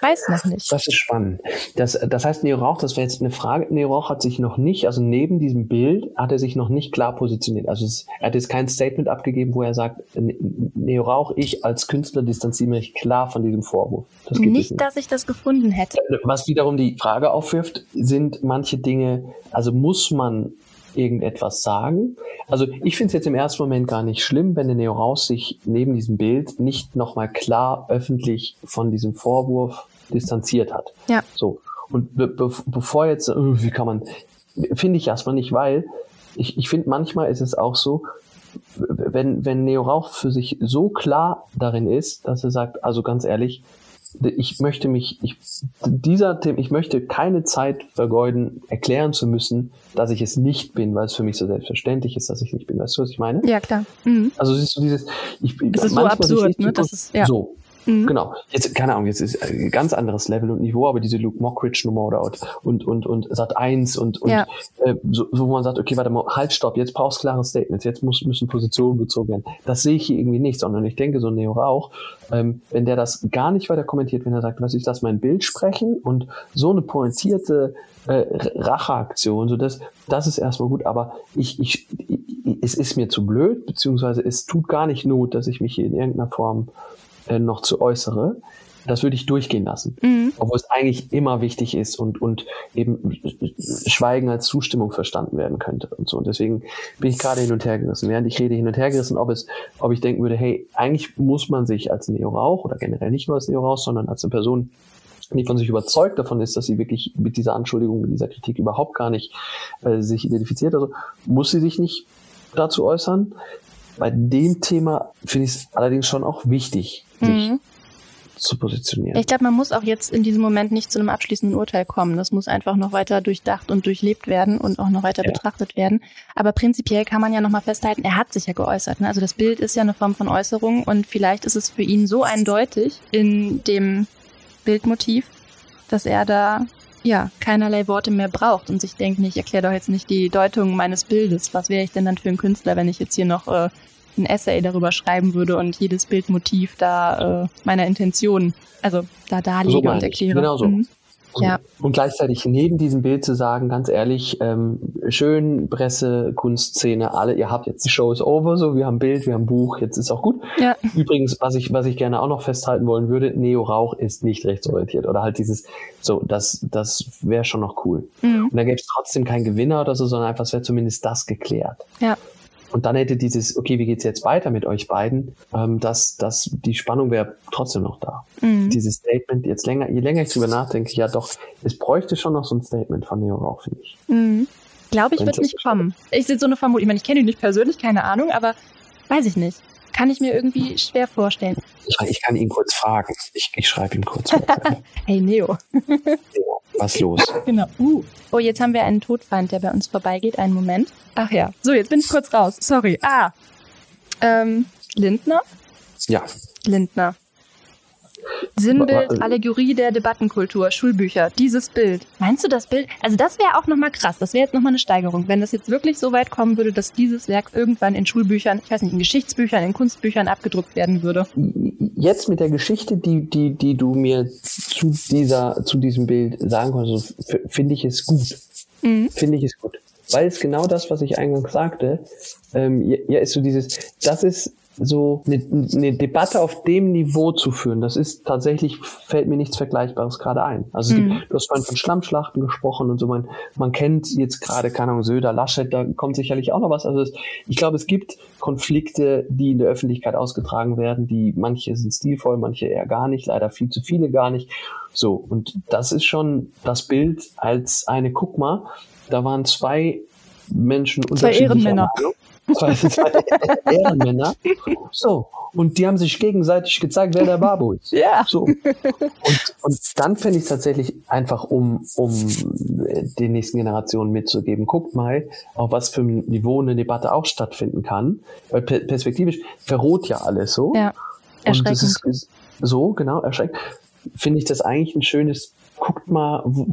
weiß noch nicht. Das ist spannend. Das, das heißt, Neo Rauch, das wäre jetzt eine Frage. Neo Rauch hat sich noch nicht, also neben diesem Bild, hat er sich noch nicht klar positioniert. Also es, er hat jetzt kein Statement abgegeben, wo er sagt, Neo Rauch, ich als Künstler distanziere mich klar von diesem Vorwurf. Das nicht, nicht, dass ich das gefunden hätte. Was wiederum die Frage aufwirft, sind manche Dinge, also muss man irgendetwas sagen. Also ich finde es jetzt im ersten Moment gar nicht schlimm, wenn der Neo Raus sich neben diesem Bild nicht nochmal klar öffentlich von diesem Vorwurf distanziert hat. Ja. So. Und be be bevor jetzt, äh, wie kann man, finde ich erstmal nicht, weil ich, ich finde manchmal ist es auch so, wenn, wenn Neo Rauch für sich so klar darin ist, dass er sagt, also ganz ehrlich, ich möchte mich, ich, dieser Thema, ich möchte keine Zeit vergeuden, erklären zu müssen, dass ich es nicht bin, weil es für mich so selbstverständlich ist, dass ich nicht bin. Weißt du, was ich meine? Ja, klar. Mhm. Also siehst du dieses, ich, es ist so absurd, ne? Das ist, ja. So. Mhm. Genau. Jetzt, keine Ahnung, jetzt ist ein ganz anderes Level und Niveau, aber diese Luke Mockridge-Nummer oder und, und, und Sat 1 und, und ja. äh, so, so, wo man sagt, okay, warte mal, halt, stopp, jetzt brauchst du klare Statements, jetzt muss, müssen Positionen bezogen werden. Das sehe ich hier irgendwie nicht, sondern ich denke, so Neo Rauch, ähm, wenn der das gar nicht weiter kommentiert, wenn er sagt, was ist das, mein Bild sprechen und so eine pointierte äh, Racheaktion, so das, das ist erstmal gut, aber ich, ich, ich, es ist mir zu blöd, beziehungsweise es tut gar nicht Not, dass ich mich hier in irgendeiner Form äh, noch zu äußere. Das würde ich durchgehen lassen. Mhm. Obwohl es eigentlich immer wichtig ist und, und eben Schweigen als Zustimmung verstanden werden könnte und so. Und deswegen bin ich gerade hin und her gerissen. Während ich rede hin und her gerissen, ob es, ob ich denken würde, hey, eigentlich muss man sich als Neo-Rauch oder generell nicht nur als Neo-Rauch, sondern als eine Person, die von sich überzeugt davon ist, dass sie wirklich mit dieser Anschuldigung, mit dieser Kritik überhaupt gar nicht äh, sich identifiziert. Also muss sie sich nicht dazu äußern. Bei dem Thema finde ich es allerdings schon auch wichtig, mhm. zu positionieren. Ich glaube, man muss auch jetzt in diesem Moment nicht zu einem abschließenden Urteil kommen. Das muss einfach noch weiter durchdacht und durchlebt werden und auch noch weiter ja. betrachtet werden. Aber prinzipiell kann man ja nochmal festhalten, er hat sich ja geäußert. Ne? Also das Bild ist ja eine Form von Äußerung und vielleicht ist es für ihn so eindeutig in dem Bildmotiv, dass er da ja keinerlei Worte mehr braucht und sich denkt, ich erkläre doch jetzt nicht die Deutung meines Bildes. Was wäre ich denn dann für ein Künstler, wenn ich jetzt hier noch äh, ein Essay darüber schreiben würde und jedes Bildmotiv da äh, meiner Intention, also da darlege so und erkläre. Genau so. Mhm. Ja. Und gleichzeitig neben diesem Bild zu sagen, ganz ehrlich, ähm, schön Presse, Kunstszene, alle, ihr habt jetzt die Show is over, so, wir haben Bild, wir haben Buch, jetzt ist auch gut. Ja. Übrigens, was ich, was ich gerne auch noch festhalten wollen würde, Neo Rauch ist nicht rechtsorientiert oder halt dieses, so, das, das wäre schon noch cool. Mhm. Und dann gäbe es trotzdem keinen Gewinner oder so, sondern einfach, es wäre zumindest das geklärt. Ja. Und dann hätte dieses, okay, wie geht's jetzt weiter mit euch beiden, ähm, dass das, die Spannung wäre trotzdem noch da. Mhm. Dieses Statement, jetzt länger, je länger ich drüber nachdenke, ja doch, es bräuchte schon noch so ein Statement von Neo Rauch, finde ich. Mhm. Glaube ich, wird nicht kommen. Ich sehe so eine Vermutung, ich meine, ich kenne ihn nicht persönlich, keine Ahnung, aber weiß ich nicht. Kann ich mir irgendwie schwer vorstellen. Ich, ich kann ihn kurz fragen. Ich, ich schreibe ihm kurz. hey Neo. Neo, was los? Genau. Uh. Oh, jetzt haben wir einen Todfeind, der bei uns vorbeigeht. Einen Moment. Ach ja. So, jetzt bin ich kurz raus. Sorry. Ah. Ähm, Lindner? Ja. Lindner. Sinnbild, Allegorie der Debattenkultur, Schulbücher, dieses Bild. Meinst du das Bild? Also das wäre auch nochmal krass. Das wäre jetzt nochmal eine Steigerung, wenn das jetzt wirklich so weit kommen würde, dass dieses Werk irgendwann in Schulbüchern, ich weiß nicht, in Geschichtsbüchern, in Kunstbüchern abgedruckt werden würde. Jetzt mit der Geschichte, die, die, die du mir zu dieser, zu diesem Bild sagen konntest, finde ich es gut. Mhm. Finde ich es gut. Weil es genau das, was ich eingangs sagte, ähm, ja, ist so dieses, das ist so eine, eine Debatte auf dem Niveau zu führen, das ist tatsächlich, fällt mir nichts Vergleichbares gerade ein. Also mhm. du hast vorhin von Schlammschlachten gesprochen und so, man, man kennt jetzt gerade, keine Ahnung, Söder, Laschet, da kommt sicherlich auch noch was. Also es, ich glaube, es gibt Konflikte, die in der Öffentlichkeit ausgetragen werden, die manche sind stilvoll, manche eher gar nicht, leider viel zu viele gar nicht. So, und das ist schon das Bild als eine, guck mal, da waren zwei Menschen zwei Ehrenmänner. Meinung zwei, zwei Ehrenmänner. So. Und die haben sich gegenseitig gezeigt, wer der Babu ist. Ja. So. Und, und dann fände ich es tatsächlich einfach, um, um den nächsten Generationen mitzugeben, guckt mal, auf was für ein Niveau eine Debatte auch stattfinden kann. Weil perspektivisch verroht ja alles so. Ja. Und das ist, ist so, genau, erschreckend. Finde ich das eigentlich ein schönes guckt mal, wo,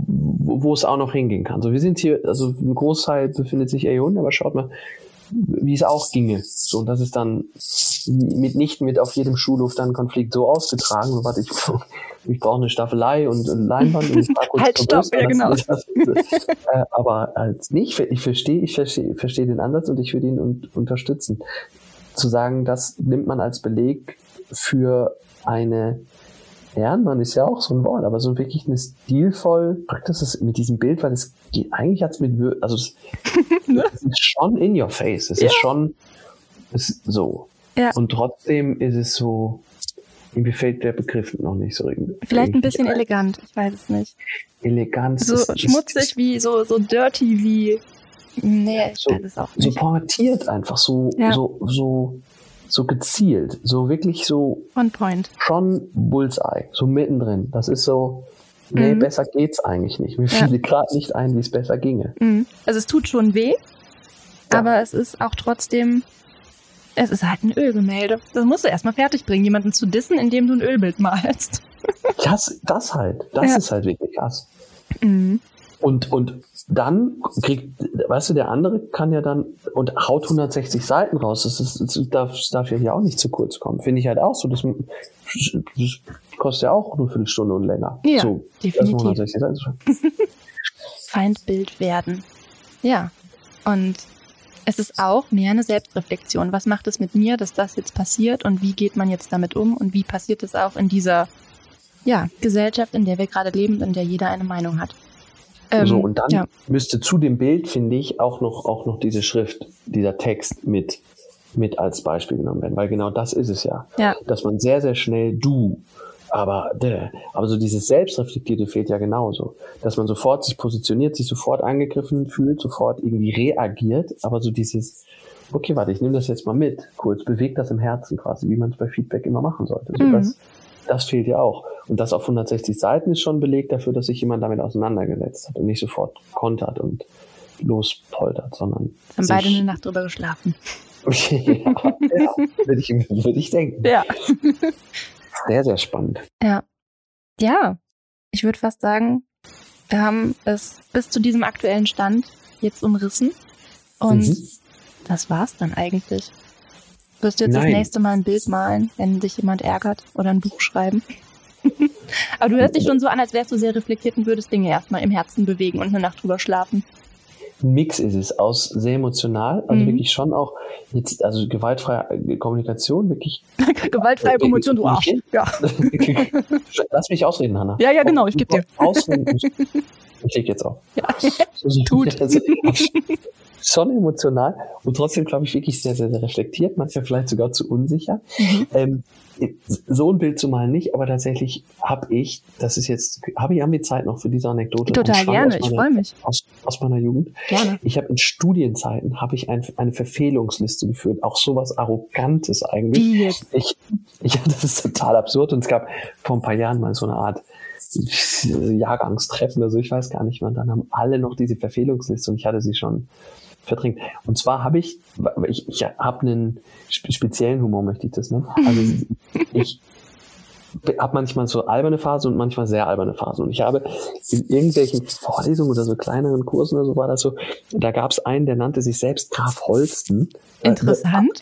wo, es auch noch hingehen kann. So, wir sind hier, also ein Großteil befindet sich eher unten, aber schaut mal, wie es auch ginge. So, und das ist dann mitnichten mit auf jedem Schulhof dann Konflikt so ausgetragen. So, warte, ich, ich brauche eine Staffelei und Leinwand und ich halt stopp, ja genau. Das, äh, aber als nicht, ich verstehe, ich verstehe, verstehe den Ansatz und ich würde ihn un unterstützen. Zu sagen, das nimmt man als Beleg für eine Ehrenmann ist ja auch so ein Wort, aber so wirklich eine stilvoll, praktisch ist mit diesem Bild, weil es geht, eigentlich hat es mit, also es, es, ist schon in your face, es ja. ist schon ist so. Ja. Und trotzdem ist es so, mir gefällt der Begriff noch nicht so irgendwie. Vielleicht ein bisschen elegant, ich weiß es nicht. Elegant. So ist, schmutzig ist, wie, so, so dirty wie, nee, ich so, weiß es auch nicht. So pointiert einfach, so, ja. so, so, so gezielt, so wirklich so On point. schon Bullseye, so mittendrin. Das ist so, nee, mhm. besser geht's eigentlich nicht. Mir ja. fiel gerade nicht ein, wie es besser ginge. Mhm. Also es tut schon weh, ja. aber es ist auch trotzdem Es ist halt ein Ölgemälde. Das musst du erstmal fertig bringen, jemanden zu dissen, indem du ein Ölbild malst. Das, das halt. Das ja. ist halt wirklich krass. Mhm. Und, und dann kriegt, weißt du, der andere kann ja dann und haut 160 Seiten raus. Das, ist, das darf, das darf ja hier auch nicht zu kurz kommen. Finde ich halt auch so. Das, das kostet ja auch eine Viertelstunde und länger. Ja, so, definitiv. Feindbild werden. Ja. Und es ist auch mehr eine Selbstreflexion. Was macht es mit mir, dass das jetzt passiert und wie geht man jetzt damit um und wie passiert es auch in dieser ja, Gesellschaft, in der wir gerade leben, in der jeder eine Meinung hat. Ähm, so, und dann ja. müsste zu dem Bild, finde ich, auch noch, auch noch diese Schrift, dieser Text mit, mit als Beispiel genommen werden, weil genau das ist es ja. ja. Dass man sehr, sehr schnell du aber, däh, aber so dieses Selbstreflektierte fehlt ja genauso. Dass man sofort sich positioniert, sich sofort angegriffen fühlt, sofort irgendwie reagiert, aber so dieses, okay, warte, ich nehme das jetzt mal mit, kurz, bewegt das im Herzen quasi, wie man es bei Feedback immer machen sollte. So, mhm. das, das fehlt ja auch. Und das auf 160 Seiten ist schon belegt dafür, dass sich jemand damit auseinandergesetzt hat und nicht sofort kontert und lospoltert, sondern. Haben beide eine Nacht drüber geschlafen. Okay, ja, ja, würde ich, würd ich denken. Ja. Sehr, sehr spannend. Ja. Ja, ich würde fast sagen, wir haben es bis zu diesem aktuellen Stand jetzt umrissen. Und mhm. das war's dann eigentlich. Wirst du jetzt Nein. das nächste Mal ein Bild malen, wenn dich jemand ärgert oder ein Buch schreiben? Aber du hörst dich schon so an, als wärst du sehr reflektiert und würdest Dinge erstmal im Herzen bewegen und eine Nacht drüber schlafen. Mix ist es aus sehr emotional, also mhm. wirklich schon auch jetzt, also gewaltfreie Kommunikation, wirklich. gewaltfreie Kommunikation, du Arsch. Ja. Lass mich ausreden, Hanna. Ja, ja, genau, ich gebe dir. Ausreden. Ich leg jetzt auf. Ja. Tut. Also, schon emotional und trotzdem, glaube ich, wirklich sehr, sehr, sehr reflektiert, manchmal vielleicht sogar zu unsicher. Mhm. Ähm, so ein Bild zu malen nicht, aber tatsächlich habe ich, das ist jetzt, habe ich, haben wir Zeit noch für diese Anekdote? Total gerne, ich freue mich. Aus, aus meiner Jugend. Gerne. Ich habe in Studienzeiten, habe ich ein, eine Verfehlungsliste geführt, auch sowas Arrogantes eigentlich. Wie jetzt? Ich, ich, das ist total absurd und es gab vor ein paar Jahren mal so eine Art Jahrgangstreffen oder so, ich weiß gar nicht mehr. Und dann haben alle noch diese Verfehlungsliste und ich hatte sie schon verdrängt. Und zwar habe ich, ich, ich habe einen speziellen Humor, möchte ich das nennen. Also ich habe manchmal so alberne Phasen und manchmal sehr alberne Phasen. Und ich habe in irgendwelchen Vorlesungen oder so kleineren Kursen oder so war das so, da gab es einen, der nannte sich selbst Graf Holsten. Interessant.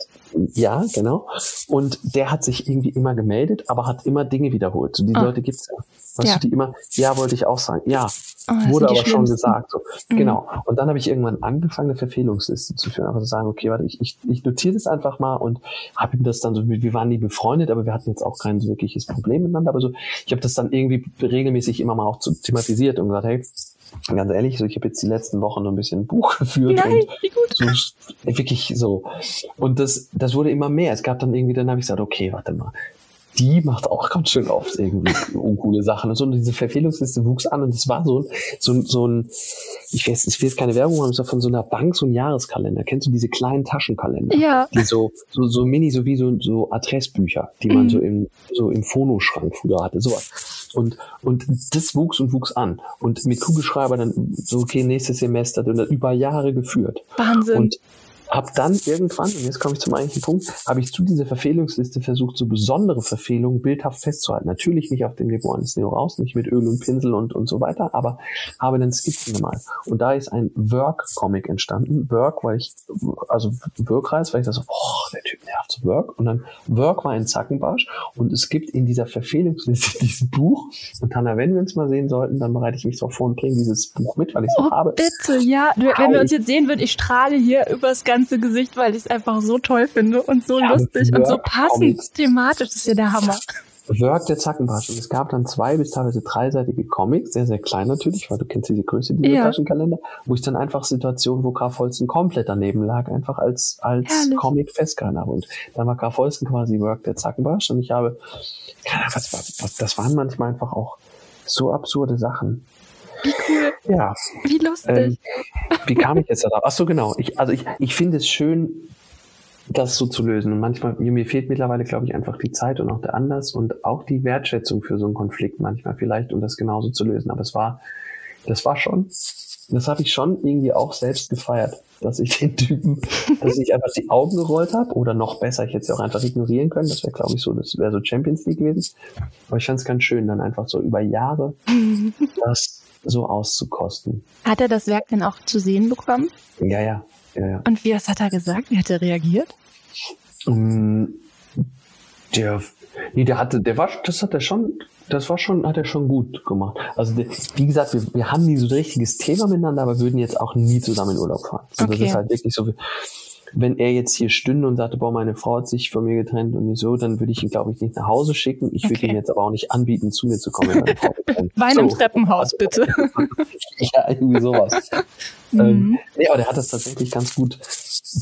Ja, genau. Und der hat sich irgendwie immer gemeldet, aber hat immer Dinge wiederholt. So die oh. Leute gibt's ja. Weißt ja. du, die immer, ja, wollte ich auch sagen. Ja, oh, wurde aber schon gesagt. So. Mhm. Genau. Und dann habe ich irgendwann angefangen, eine Verfehlungsliste zu führen. Einfach zu sagen, okay, warte, ich, ich, ich notiere das einfach mal und habe ihm das dann so, wir waren nie befreundet, aber wir hatten jetzt auch kein wirkliches Problem miteinander. Aber so, ich habe das dann irgendwie regelmäßig immer mal auch zu, thematisiert und gesagt, hey, ganz ehrlich, so ich habe jetzt die letzten Wochen ein bisschen ein Buch geführt. Nein, wie gut. So, wirklich so. Und das, das wurde immer mehr. Es gab dann irgendwie, dann habe ich gesagt, okay, warte mal, die macht auch ganz schön oft irgendwie uncoole Sachen und so. Und diese Verfehlungsliste wuchs an und es war so, so, so ein, ich weiß, ich will jetzt keine Werbung haben, es war von so einer Bank so ein Jahreskalender. Kennst du diese kleinen Taschenkalender? Ja. Die so, so, so mini, so wie so, so Adressbücher, die man mhm. so im, so im Phonoschrank früher hatte, sowas. Und, und das wuchs und wuchs an. Und mit Kugelschreiber dann so, okay, nächstes Semester, und dann über Jahre geführt. Wahnsinn. Und habe dann irgendwann, und jetzt komme ich zum eigentlichen Punkt, habe ich zu dieser Verfehlungsliste versucht, so besondere Verfehlungen bildhaft festzuhalten. Natürlich nicht auf dem Niveau eines Neo raus, nicht mit Öl und Pinsel und, und so weiter, aber habe dann Skizzen gemalt. Und da ist ein Work-Comic entstanden. Work, weil ich, also Workreis, weil ich da so, boah, der Typ nervt so Work. Und dann Work war ein Zackenbarsch. Und es gibt in dieser Verfehlungsliste dieses Buch. Und Hanna, wenn wir uns mal sehen sollten, dann bereite ich mich darauf vor und bringe dieses Buch mit, weil ich es oh, habe. Bitte, ja. Wenn wir uns jetzt sehen würden, ich strahle hier übers ganze ganze Gesicht, weil ich es einfach so toll finde und so ja, lustig und so passend Comics. thematisch. Das ist ja der Hammer. Work der Zackenbarsch. Und es gab dann zwei bis teilweise dreiseitige Comics, sehr, sehr klein natürlich, weil du kennst diese Größe dieser ja. Taschenkalender, wo ich dann einfach Situationen, wo Graf Holsten komplett daneben lag, einfach als, als Comic festgehalten habe. Und dann war Graf Holsten quasi Work der Zackenbarsch und ich habe, keine Ahnung, was, was, das waren manchmal einfach auch so absurde Sachen. Wie cool. Ja. Wie lustig. Ähm, wie kam ich jetzt darauf? Ach so, genau. Ich, also ich, ich finde es schön, das so zu lösen. Und manchmal, mir, mir fehlt mittlerweile, glaube ich, einfach die Zeit und auch der Anlass und auch die Wertschätzung für so einen Konflikt manchmal vielleicht, um das genauso zu lösen. Aber es war das war schon, das habe ich schon irgendwie auch selbst gefeiert, dass ich den Typen, dass ich einfach die Augen gerollt habe oder noch besser, ich hätte es auch einfach ignorieren können. Das wäre, glaube ich, so, das wäre so Champions League gewesen. Aber ich fand es ganz schön, dann einfach so über Jahre das so auszukosten. Hat er das Werk denn auch zu sehen bekommen? Ja, ja. ja, ja. Und wie was hat er gesagt? Wie hat er reagiert? Um, der, nee, der hatte, der war, das hat er schon, das war schon, hat er schon gut gemacht. Also, der, wie gesagt, wir, wir haben nie so ein richtiges Thema miteinander, aber würden jetzt auch nie zusammen in Urlaub fahren. Also, Okay. das ist halt wirklich so, wenn er jetzt hier stünde und sagte, boah, meine Frau hat sich von mir getrennt und nicht so, dann würde ich ihn, glaube ich, nicht nach Hause schicken. Ich würde Okay. ihm jetzt aber auch nicht anbieten, zu mir zu kommen. Wein im So. Treppenhaus, bitte. Ja, irgendwie sowas. Mhm. ähm, nee, aber der hat das tatsächlich ganz gut.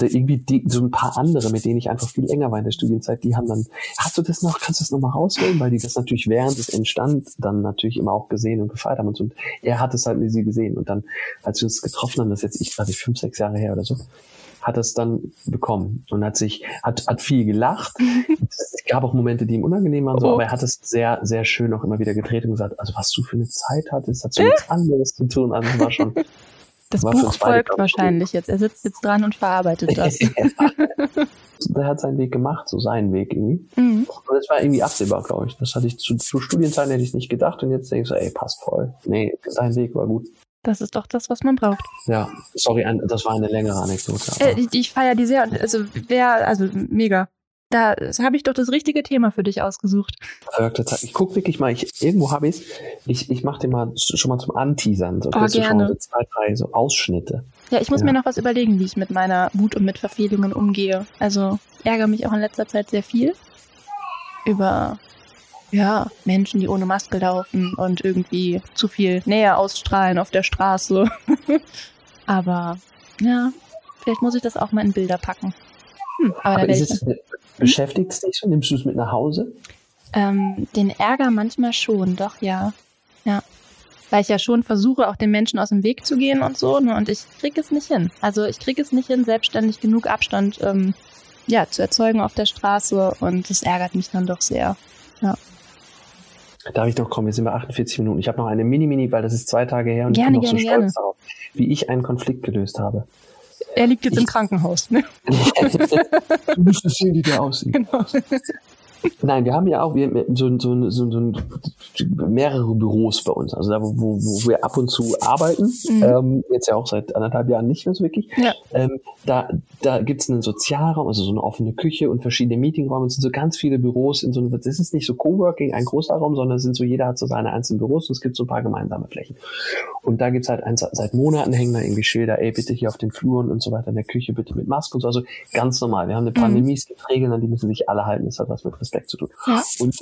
Der irgendwie die, so ein paar andere, mit denen ich einfach viel enger war in der Studienzeit, die haben dann, hast du das noch, kannst du das noch mal rausholen? Weil die das natürlich während es entstand, dann natürlich immer auch gesehen und gefeiert haben und so. Und er hat es halt mit sie gesehen. Und dann, als wir uns getroffen haben, das ist jetzt, ich weiß nicht, fünf, sechs Jahre her oder so, hat es dann bekommen und hat sich, hat, hat viel gelacht. es gab auch Momente, die ihm unangenehm waren, so, Oh. aber er hat es sehr, sehr schön auch immer wieder gedreht und gesagt, also was du für eine Zeit hattest, hat so nichts anderes zu tun. Also war schon, Das War Buch folgt wahrscheinlich jetzt. Er sitzt jetzt dran und verarbeitet das. der hat seinen Weg gemacht, so seinen Weg irgendwie. Mhm. Und das war irgendwie absehbar, glaube ich. Das hatte ich zu, zu Studienzeiten hätte ich nicht gedacht und jetzt denke ich so, ey, passt voll. Nee, sein Weg war gut. Das ist doch das, was man braucht. Ja, sorry, ein, das war eine längere Anekdote. Äh, ich ich feiere die sehr. Und also, wer, also mega. Da habe ich doch das richtige Thema für dich ausgesucht. Ich guck wirklich mal, ich, irgendwo habe ich's. Ich, ich mache dir mal schon mal zum Anteasern. So, Oh, gerne. so zwei, drei so Ausschnitte. Ja, ich muss Ja. mir noch was überlegen, wie ich mit meiner Wut und mit Verfehlungen umgehe. Also ärgere mich auch in letzter Zeit sehr viel über ja, Menschen, die ohne Maske laufen und irgendwie zu viel Nähe ausstrahlen auf der Straße. aber ja, vielleicht muss ich das auch mal in Bilder packen. Hm, aber, Aber ist es, äh, beschäftigt es dich so? Nimmst du es mit nach Hause? Ähm, den Ärger manchmal schon, doch, ja. Ja. Weil ich ja schon versuche, auch den Menschen aus dem Weg zu gehen und so, ne? Und ich krieg es nicht hin. Also ich krieg es nicht hin, selbstständig genug Abstand ähm, ja, zu erzeugen auf der Straße und das ärgert mich dann doch sehr. Darf ich noch kommen? Wir sind bei 48 Minuten. Ich habe noch eine Mini-Mini, weil das ist zwei Tage her und Gerne, ich bin noch so gerne, stolz darauf, wie ich einen Konflikt gelöst habe. Er liegt jetzt Ich- im Krankenhaus, ne? du müsstest sehen, wie der aussieht. Genau. Nein, wir haben ja auch wir, so, so, so, so mehrere Büros bei uns, also da, wo, wo wir ab und zu arbeiten, Mhm. ähm, jetzt ja auch seit anderthalb Jahren nicht mehr so wirklich. Ja. Ähm, da da gibt's einen Sozialraum, also so eine offene Küche und verschiedene Meetingräume. Es sind so ganz viele Büros in so einem, das ist nicht so Coworking, ein großer Raum, sondern es sind so, jeder hat so seine einzelnen Büros und es gibt so ein paar gemeinsame Flächen. Und da gibt's halt ein, seit Monaten hängen da irgendwie Schilder, ey, bitte hier auf den Fluren und so weiter, in der Küche bitte mit Maske und so. Also ganz normal. Wir haben eine Mhm. Pandemie, es gibt Regeln, an die müssen sich alle halten. Das hat was mit Respekt zu tun. Ja. Und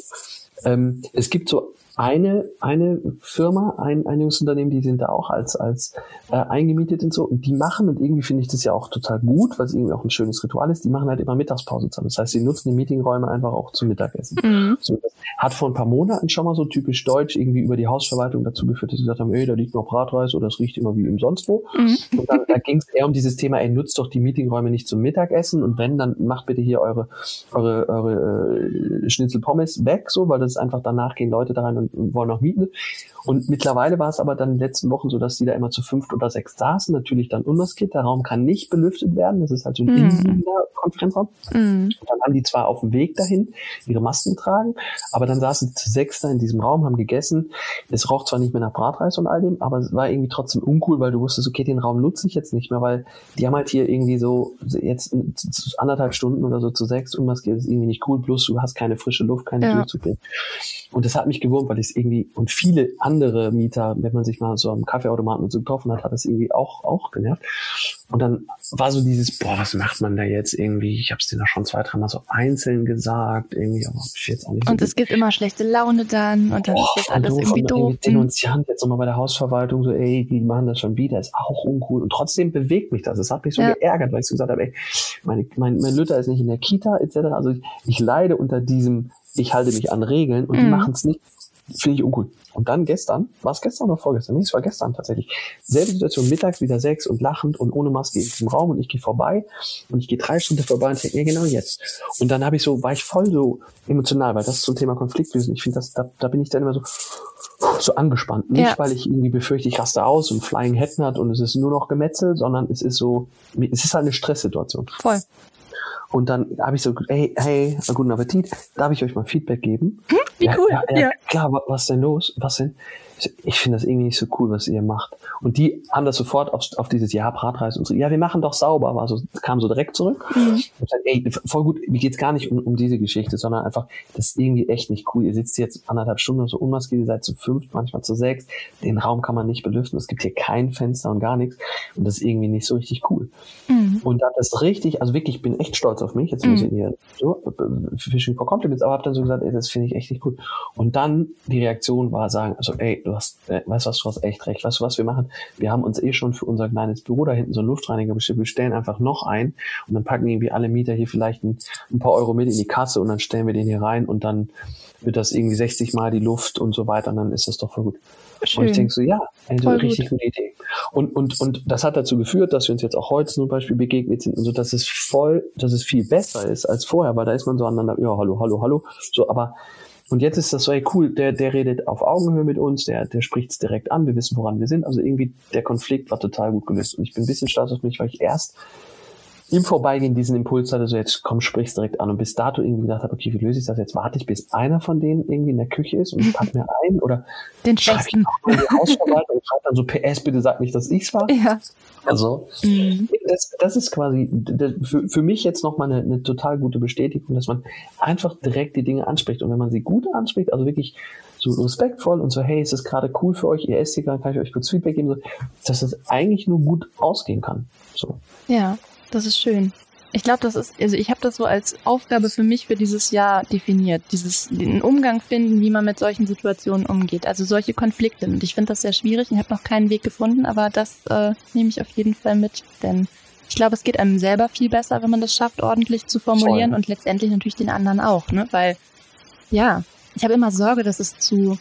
ähm, es gibt so eine, eine Firma, ein Einigungsunternehmen, die sind da auch als, als äh, eingemietet und so. Und die machen, und irgendwie finde ich das ja auch total gut, weil es irgendwie auch ein schönes Ritual ist, die machen halt immer Mittagspause zusammen. Das heißt, sie nutzen die Meetingräume einfach auch zum Mittagessen. Mhm. So, das hat vor ein paar Monaten schon mal so typisch deutsch irgendwie über die Hausverwaltung dazu geführt, dass sie gesagt haben, ey, da liegt noch Bratreis oder es riecht immer wie im sonst wo. Mhm. Und dann da ging es eher um dieses Thema, ey, nutzt doch die Meetingräume nicht zum Mittagessen und wenn, dann macht bitte hier eure, eure, eure äh, Schnitzel Pommes weg, so, weil das ist einfach danach gehen Leute da rein und, und wollen noch mieten. Und mittlerweile war es aber dann in den letzten Wochen so, dass die da immer zu fünft oder sechs saßen, natürlich dann unmaskiert, der Raum kann nicht belüftet werden, das ist halt so ein insider Konferenzraum. Mhm. Dann haben die zwar auf dem Weg dahin ihre Masken getragen, aber dann saßen sie zu sechs da in diesem Raum, haben gegessen. Es roch zwar nicht mehr nach Bratreis und all dem, aber es war irgendwie trotzdem uncool, weil du wusstest, okay, den Raum nutze ich jetzt nicht mehr, weil die haben halt hier irgendwie so jetzt anderthalb Stunden oder so zu sechs unmaskiert, ist irgendwie nicht cool, plus du hast keine frische Luft, keine Ja. Durchzug. Und das hat mich gewurmt, weil ich es irgendwie, und viele andere Mieter, wenn man sich mal so am Kaffeeautomaten und so getroffen hat, hat das irgendwie auch, auch genervt. Und dann war so dieses, boah, was macht man da jetzt irgendwie? Ich habe es dir da schon zwei, dreimal so einzeln gesagt, irgendwie, aber ich jetzt auch nicht so Und es gibt immer schlechte Laune dann und dann ist das alles doof irgendwie doof. Mhm. Denunziant jetzt nochmal bei der Hausverwaltung so, ey, die machen das schon wieder, ist auch uncool. Und trotzdem bewegt mich das. Es hat mich so Ja. geärgert, weil ich so gesagt habe, ey, meine, mein, mein Lütter ist nicht in der Kita, etc. Also ich, ich leide unter diesem, ich halte mich an Regeln und die Mhm. machen es nicht. Finde ich uncool. Und dann gestern, war es gestern oder vorgestern? Nee, es war gestern tatsächlich. Selbe Situation, mittags wieder sechs und lachend und ohne Maske in diesem Raum und ich gehe vorbei und ich gehe drei Stunden vorbei und denke, ja genau jetzt. Und dann habe ich so, war ich voll so emotional, weil das zum Thema Konfliktlösen, ich finde das, da, da bin ich dann immer so, so angespannt. Nicht, Ja. weil ich irgendwie befürchte, ich raste aus und Flying Head hat und es ist nur noch Gemetzel, sondern es ist so, es ist halt eine Stresssituation. Voll. Und dann habe ich so, hey, hey, guten Appetit, darf ich euch mal Feedback geben? Wie cool. Ja, ja, Ja. klar, wa- was denn los? Was denn? Ich finde das irgendwie nicht so cool, was ihr macht. Und die haben das sofort auf, auf dieses Ja, Bratreis und so, ja, wir machen doch sauber, war so, kam so direkt zurück. Mhm. Gesagt, ey, voll gut, mir geht's gar nicht um, um diese Geschichte, sondern einfach, das ist irgendwie echt nicht cool. Ihr sitzt jetzt anderthalb Stunden so unmaskiert, ihr seid zu fünf, manchmal zu sechs. Den Raum kann man nicht belüften, es gibt hier kein Fenster und gar nichts. Und das ist irgendwie nicht so richtig cool. Mhm. Und da das richtig, also wirklich, ich bin echt stolz auf mich. Jetzt Mhm. ein bisschen hier so, äh, Fishing for Compliments, aber hab dann so gesagt, ey, das finde ich echt nicht gut. Und dann die Reaktion war sagen, also, ey, du hast, äh, weißt du was, du hast echt recht. Weißt du was wir machen? Wir haben uns eh schon für unser kleines Büro da hinten so einen Luftreiniger bestellt. Wir stellen einfach noch ein und dann packen irgendwie alle Mieter hier vielleicht ein, ein paar Euro mit in die Kasse und dann stellen wir den hier rein und dann wird das irgendwie 60 Mal die Luft und so weiter und dann ist das doch voll gut. Und ich Schön. denke so, ja, eine Voll richtig gute Idee. Und, und, und das hat dazu geführt, dass wir uns jetzt auch heute zum Beispiel begegnet sind und so, dass es voll, dass es viel besser ist als vorher, weil da ist man so aneinander, ja, hallo, hallo, hallo, so, aber und jetzt ist das so, ey, cool, der, der redet auf Augenhöhe mit uns, der, der spricht es direkt an, wir wissen, woran wir sind. Also irgendwie der Konflikt war total gut gelöst. Und ich bin ein bisschen stolz auf mich, weil ich erst im Vorbeigehen diesen Impuls hatte, so jetzt komm, sprich's direkt an. Und bis dato irgendwie gedacht habe, okay, wie löse ich das? Jetzt warte ich, bis einer von denen irgendwie in der Küche ist und pack mir ein oder Den schwächsten. Hausverwaltung und schreibe dann so PS, bitte sag nicht, dass ich's war. Ja. Also, Mhm. das, das ist quasi d- für, für mich jetzt nochmal eine, eine total gute Bestätigung, dass man einfach direkt die Dinge anspricht. Und wenn man sie gut anspricht, also wirklich so respektvoll und so, hey, ist das gerade cool für euch, ihr esst hier gerade, kann ich euch kurz Feedback geben, so, dass das eigentlich nur gut ausgehen kann. So. Ja, das ist schön. Ich glaube, das ist, also ich habe das so als Aufgabe für mich für dieses Jahr definiert, dieses den Umgang finden, wie man mit solchen Situationen umgeht, also solche Konflikte. Und ich finde das sehr schwierig. Ich habe noch keinen Weg gefunden, aber das äh, nehme ich auf jeden Fall mit, denn ich glaube, es geht einem selber viel besser, wenn man das schafft, ordentlich zu formulieren Voll. und letztendlich natürlich den anderen auch, ne? Weil ja, ich habe immer Sorge, dass es zu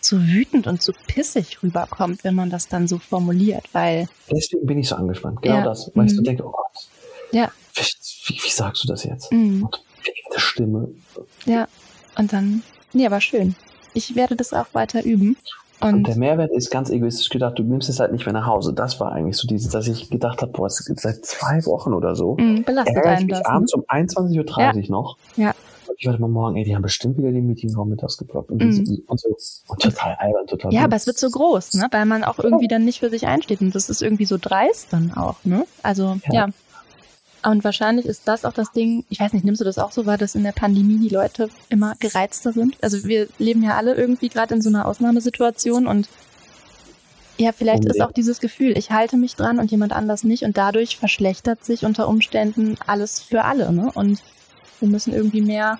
zu wütend und zu pissig rüberkommt, wenn man das dann so formuliert, weil Deswegen bin ich so angespannt. Genau Ja. das. Weil ich so Mhm. denke, oh Gott, ja, wie, wie, wie sagst du das jetzt? mm. Und Stimme. Ja, und dann, nee, aber schön. Ich werde das auch weiter üben. Und Und der Mehrwert ist ganz egoistisch gedacht, du nimmst es halt nicht mehr nach Hause. Das war eigentlich so dieses, dass ich gedacht habe, boah, seit zwei Wochen oder so. mh, belastet ärgere ich einen mich das. Ne? abends um 21.30 Uhr noch. Ja. Ich warte mal morgen, ey, die haben bestimmt wieder den Meetingraum mittags geblockt. Und, Mhm. und so. Und total albern, total Ja, dumm. aber es wird so groß, ne? Weil man auch irgendwie dann nicht für sich einsteht. Und das ist irgendwie so dreist dann auch, ne? Also, Ja. ja. Und wahrscheinlich ist das auch das Ding, ich weiß nicht, nimmst du das auch so wahr, dass in der Pandemie die Leute immer gereizter sind? Also wir leben ja alle irgendwie gerade in so einer Ausnahmesituation und ja, vielleicht ist auch dieses Gefühl, ich halte mich dran und jemand anders nicht und dadurch verschlechtert sich unter Umständen alles für alle, ne? Und wir müssen irgendwie mehr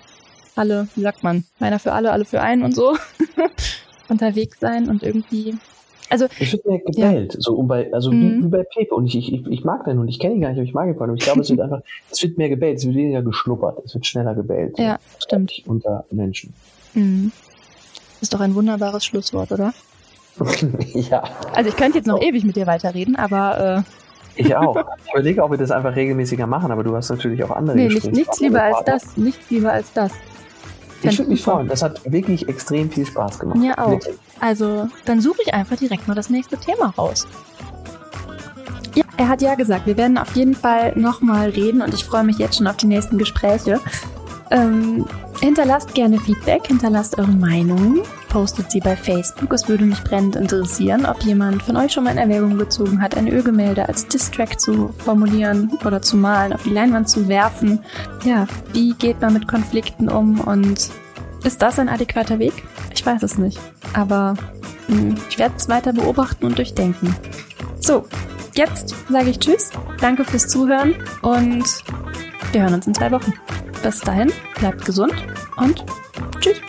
alle, wie sagt man, einer für alle, alle für einen und so unterwegs sein und irgendwie, also Ich wird mehr gebellt, so um bei, also Mhm. wie, wie bei Pepe. Und ich, ich, ich, mag den und ich kenne ihn gar nicht, aber ich mag ihn voll. Und ich glaube, es wird einfach, es wird mehr gebellt, es wird weniger geschnuppert, es wird schneller gebellt. ja, stimmt. Unter Menschen. Mhm. Ist doch ein wunderbares Schlusswort, oder? ja, Also ich könnte jetzt noch ewig mit dir weiterreden, aber ich auch. Ich überlege, ob wir das einfach regelmäßiger machen, aber du hast natürlich auch andere äh, nee, nicht, nichts lieber als das, nichts lieber als das. Ich würde mich freuen. Das hat wirklich extrem viel Spaß gemacht. Mir auch. Wirklich. Also, dann suche ich einfach direkt mal das nächste Thema raus. Ja, er hat ja gesagt, wir werden auf jeden Fall nochmal reden und ich freue mich jetzt schon auf die nächsten Gespräche. Ähm, hinterlasst gerne Feedback, hinterlasst eure Meinungen, postet sie bei Facebook. Es würde mich brennend interessieren, ob jemand von euch schon mal in Erwägung gezogen hat, ein Ölgemälde als Distrack zu formulieren oder zu malen, auf die Leinwand zu werfen. Ja, wie geht man mit Konflikten um und ist das ein adäquater Weg? Ich weiß es nicht. Aber mh, ich werde es weiter beobachten und durchdenken. So, Jetzt sage ich Tschüss, danke fürs Zuhören und wir hören uns in zwei Wochen. Bis dahin, bleibt gesund und Tschüss.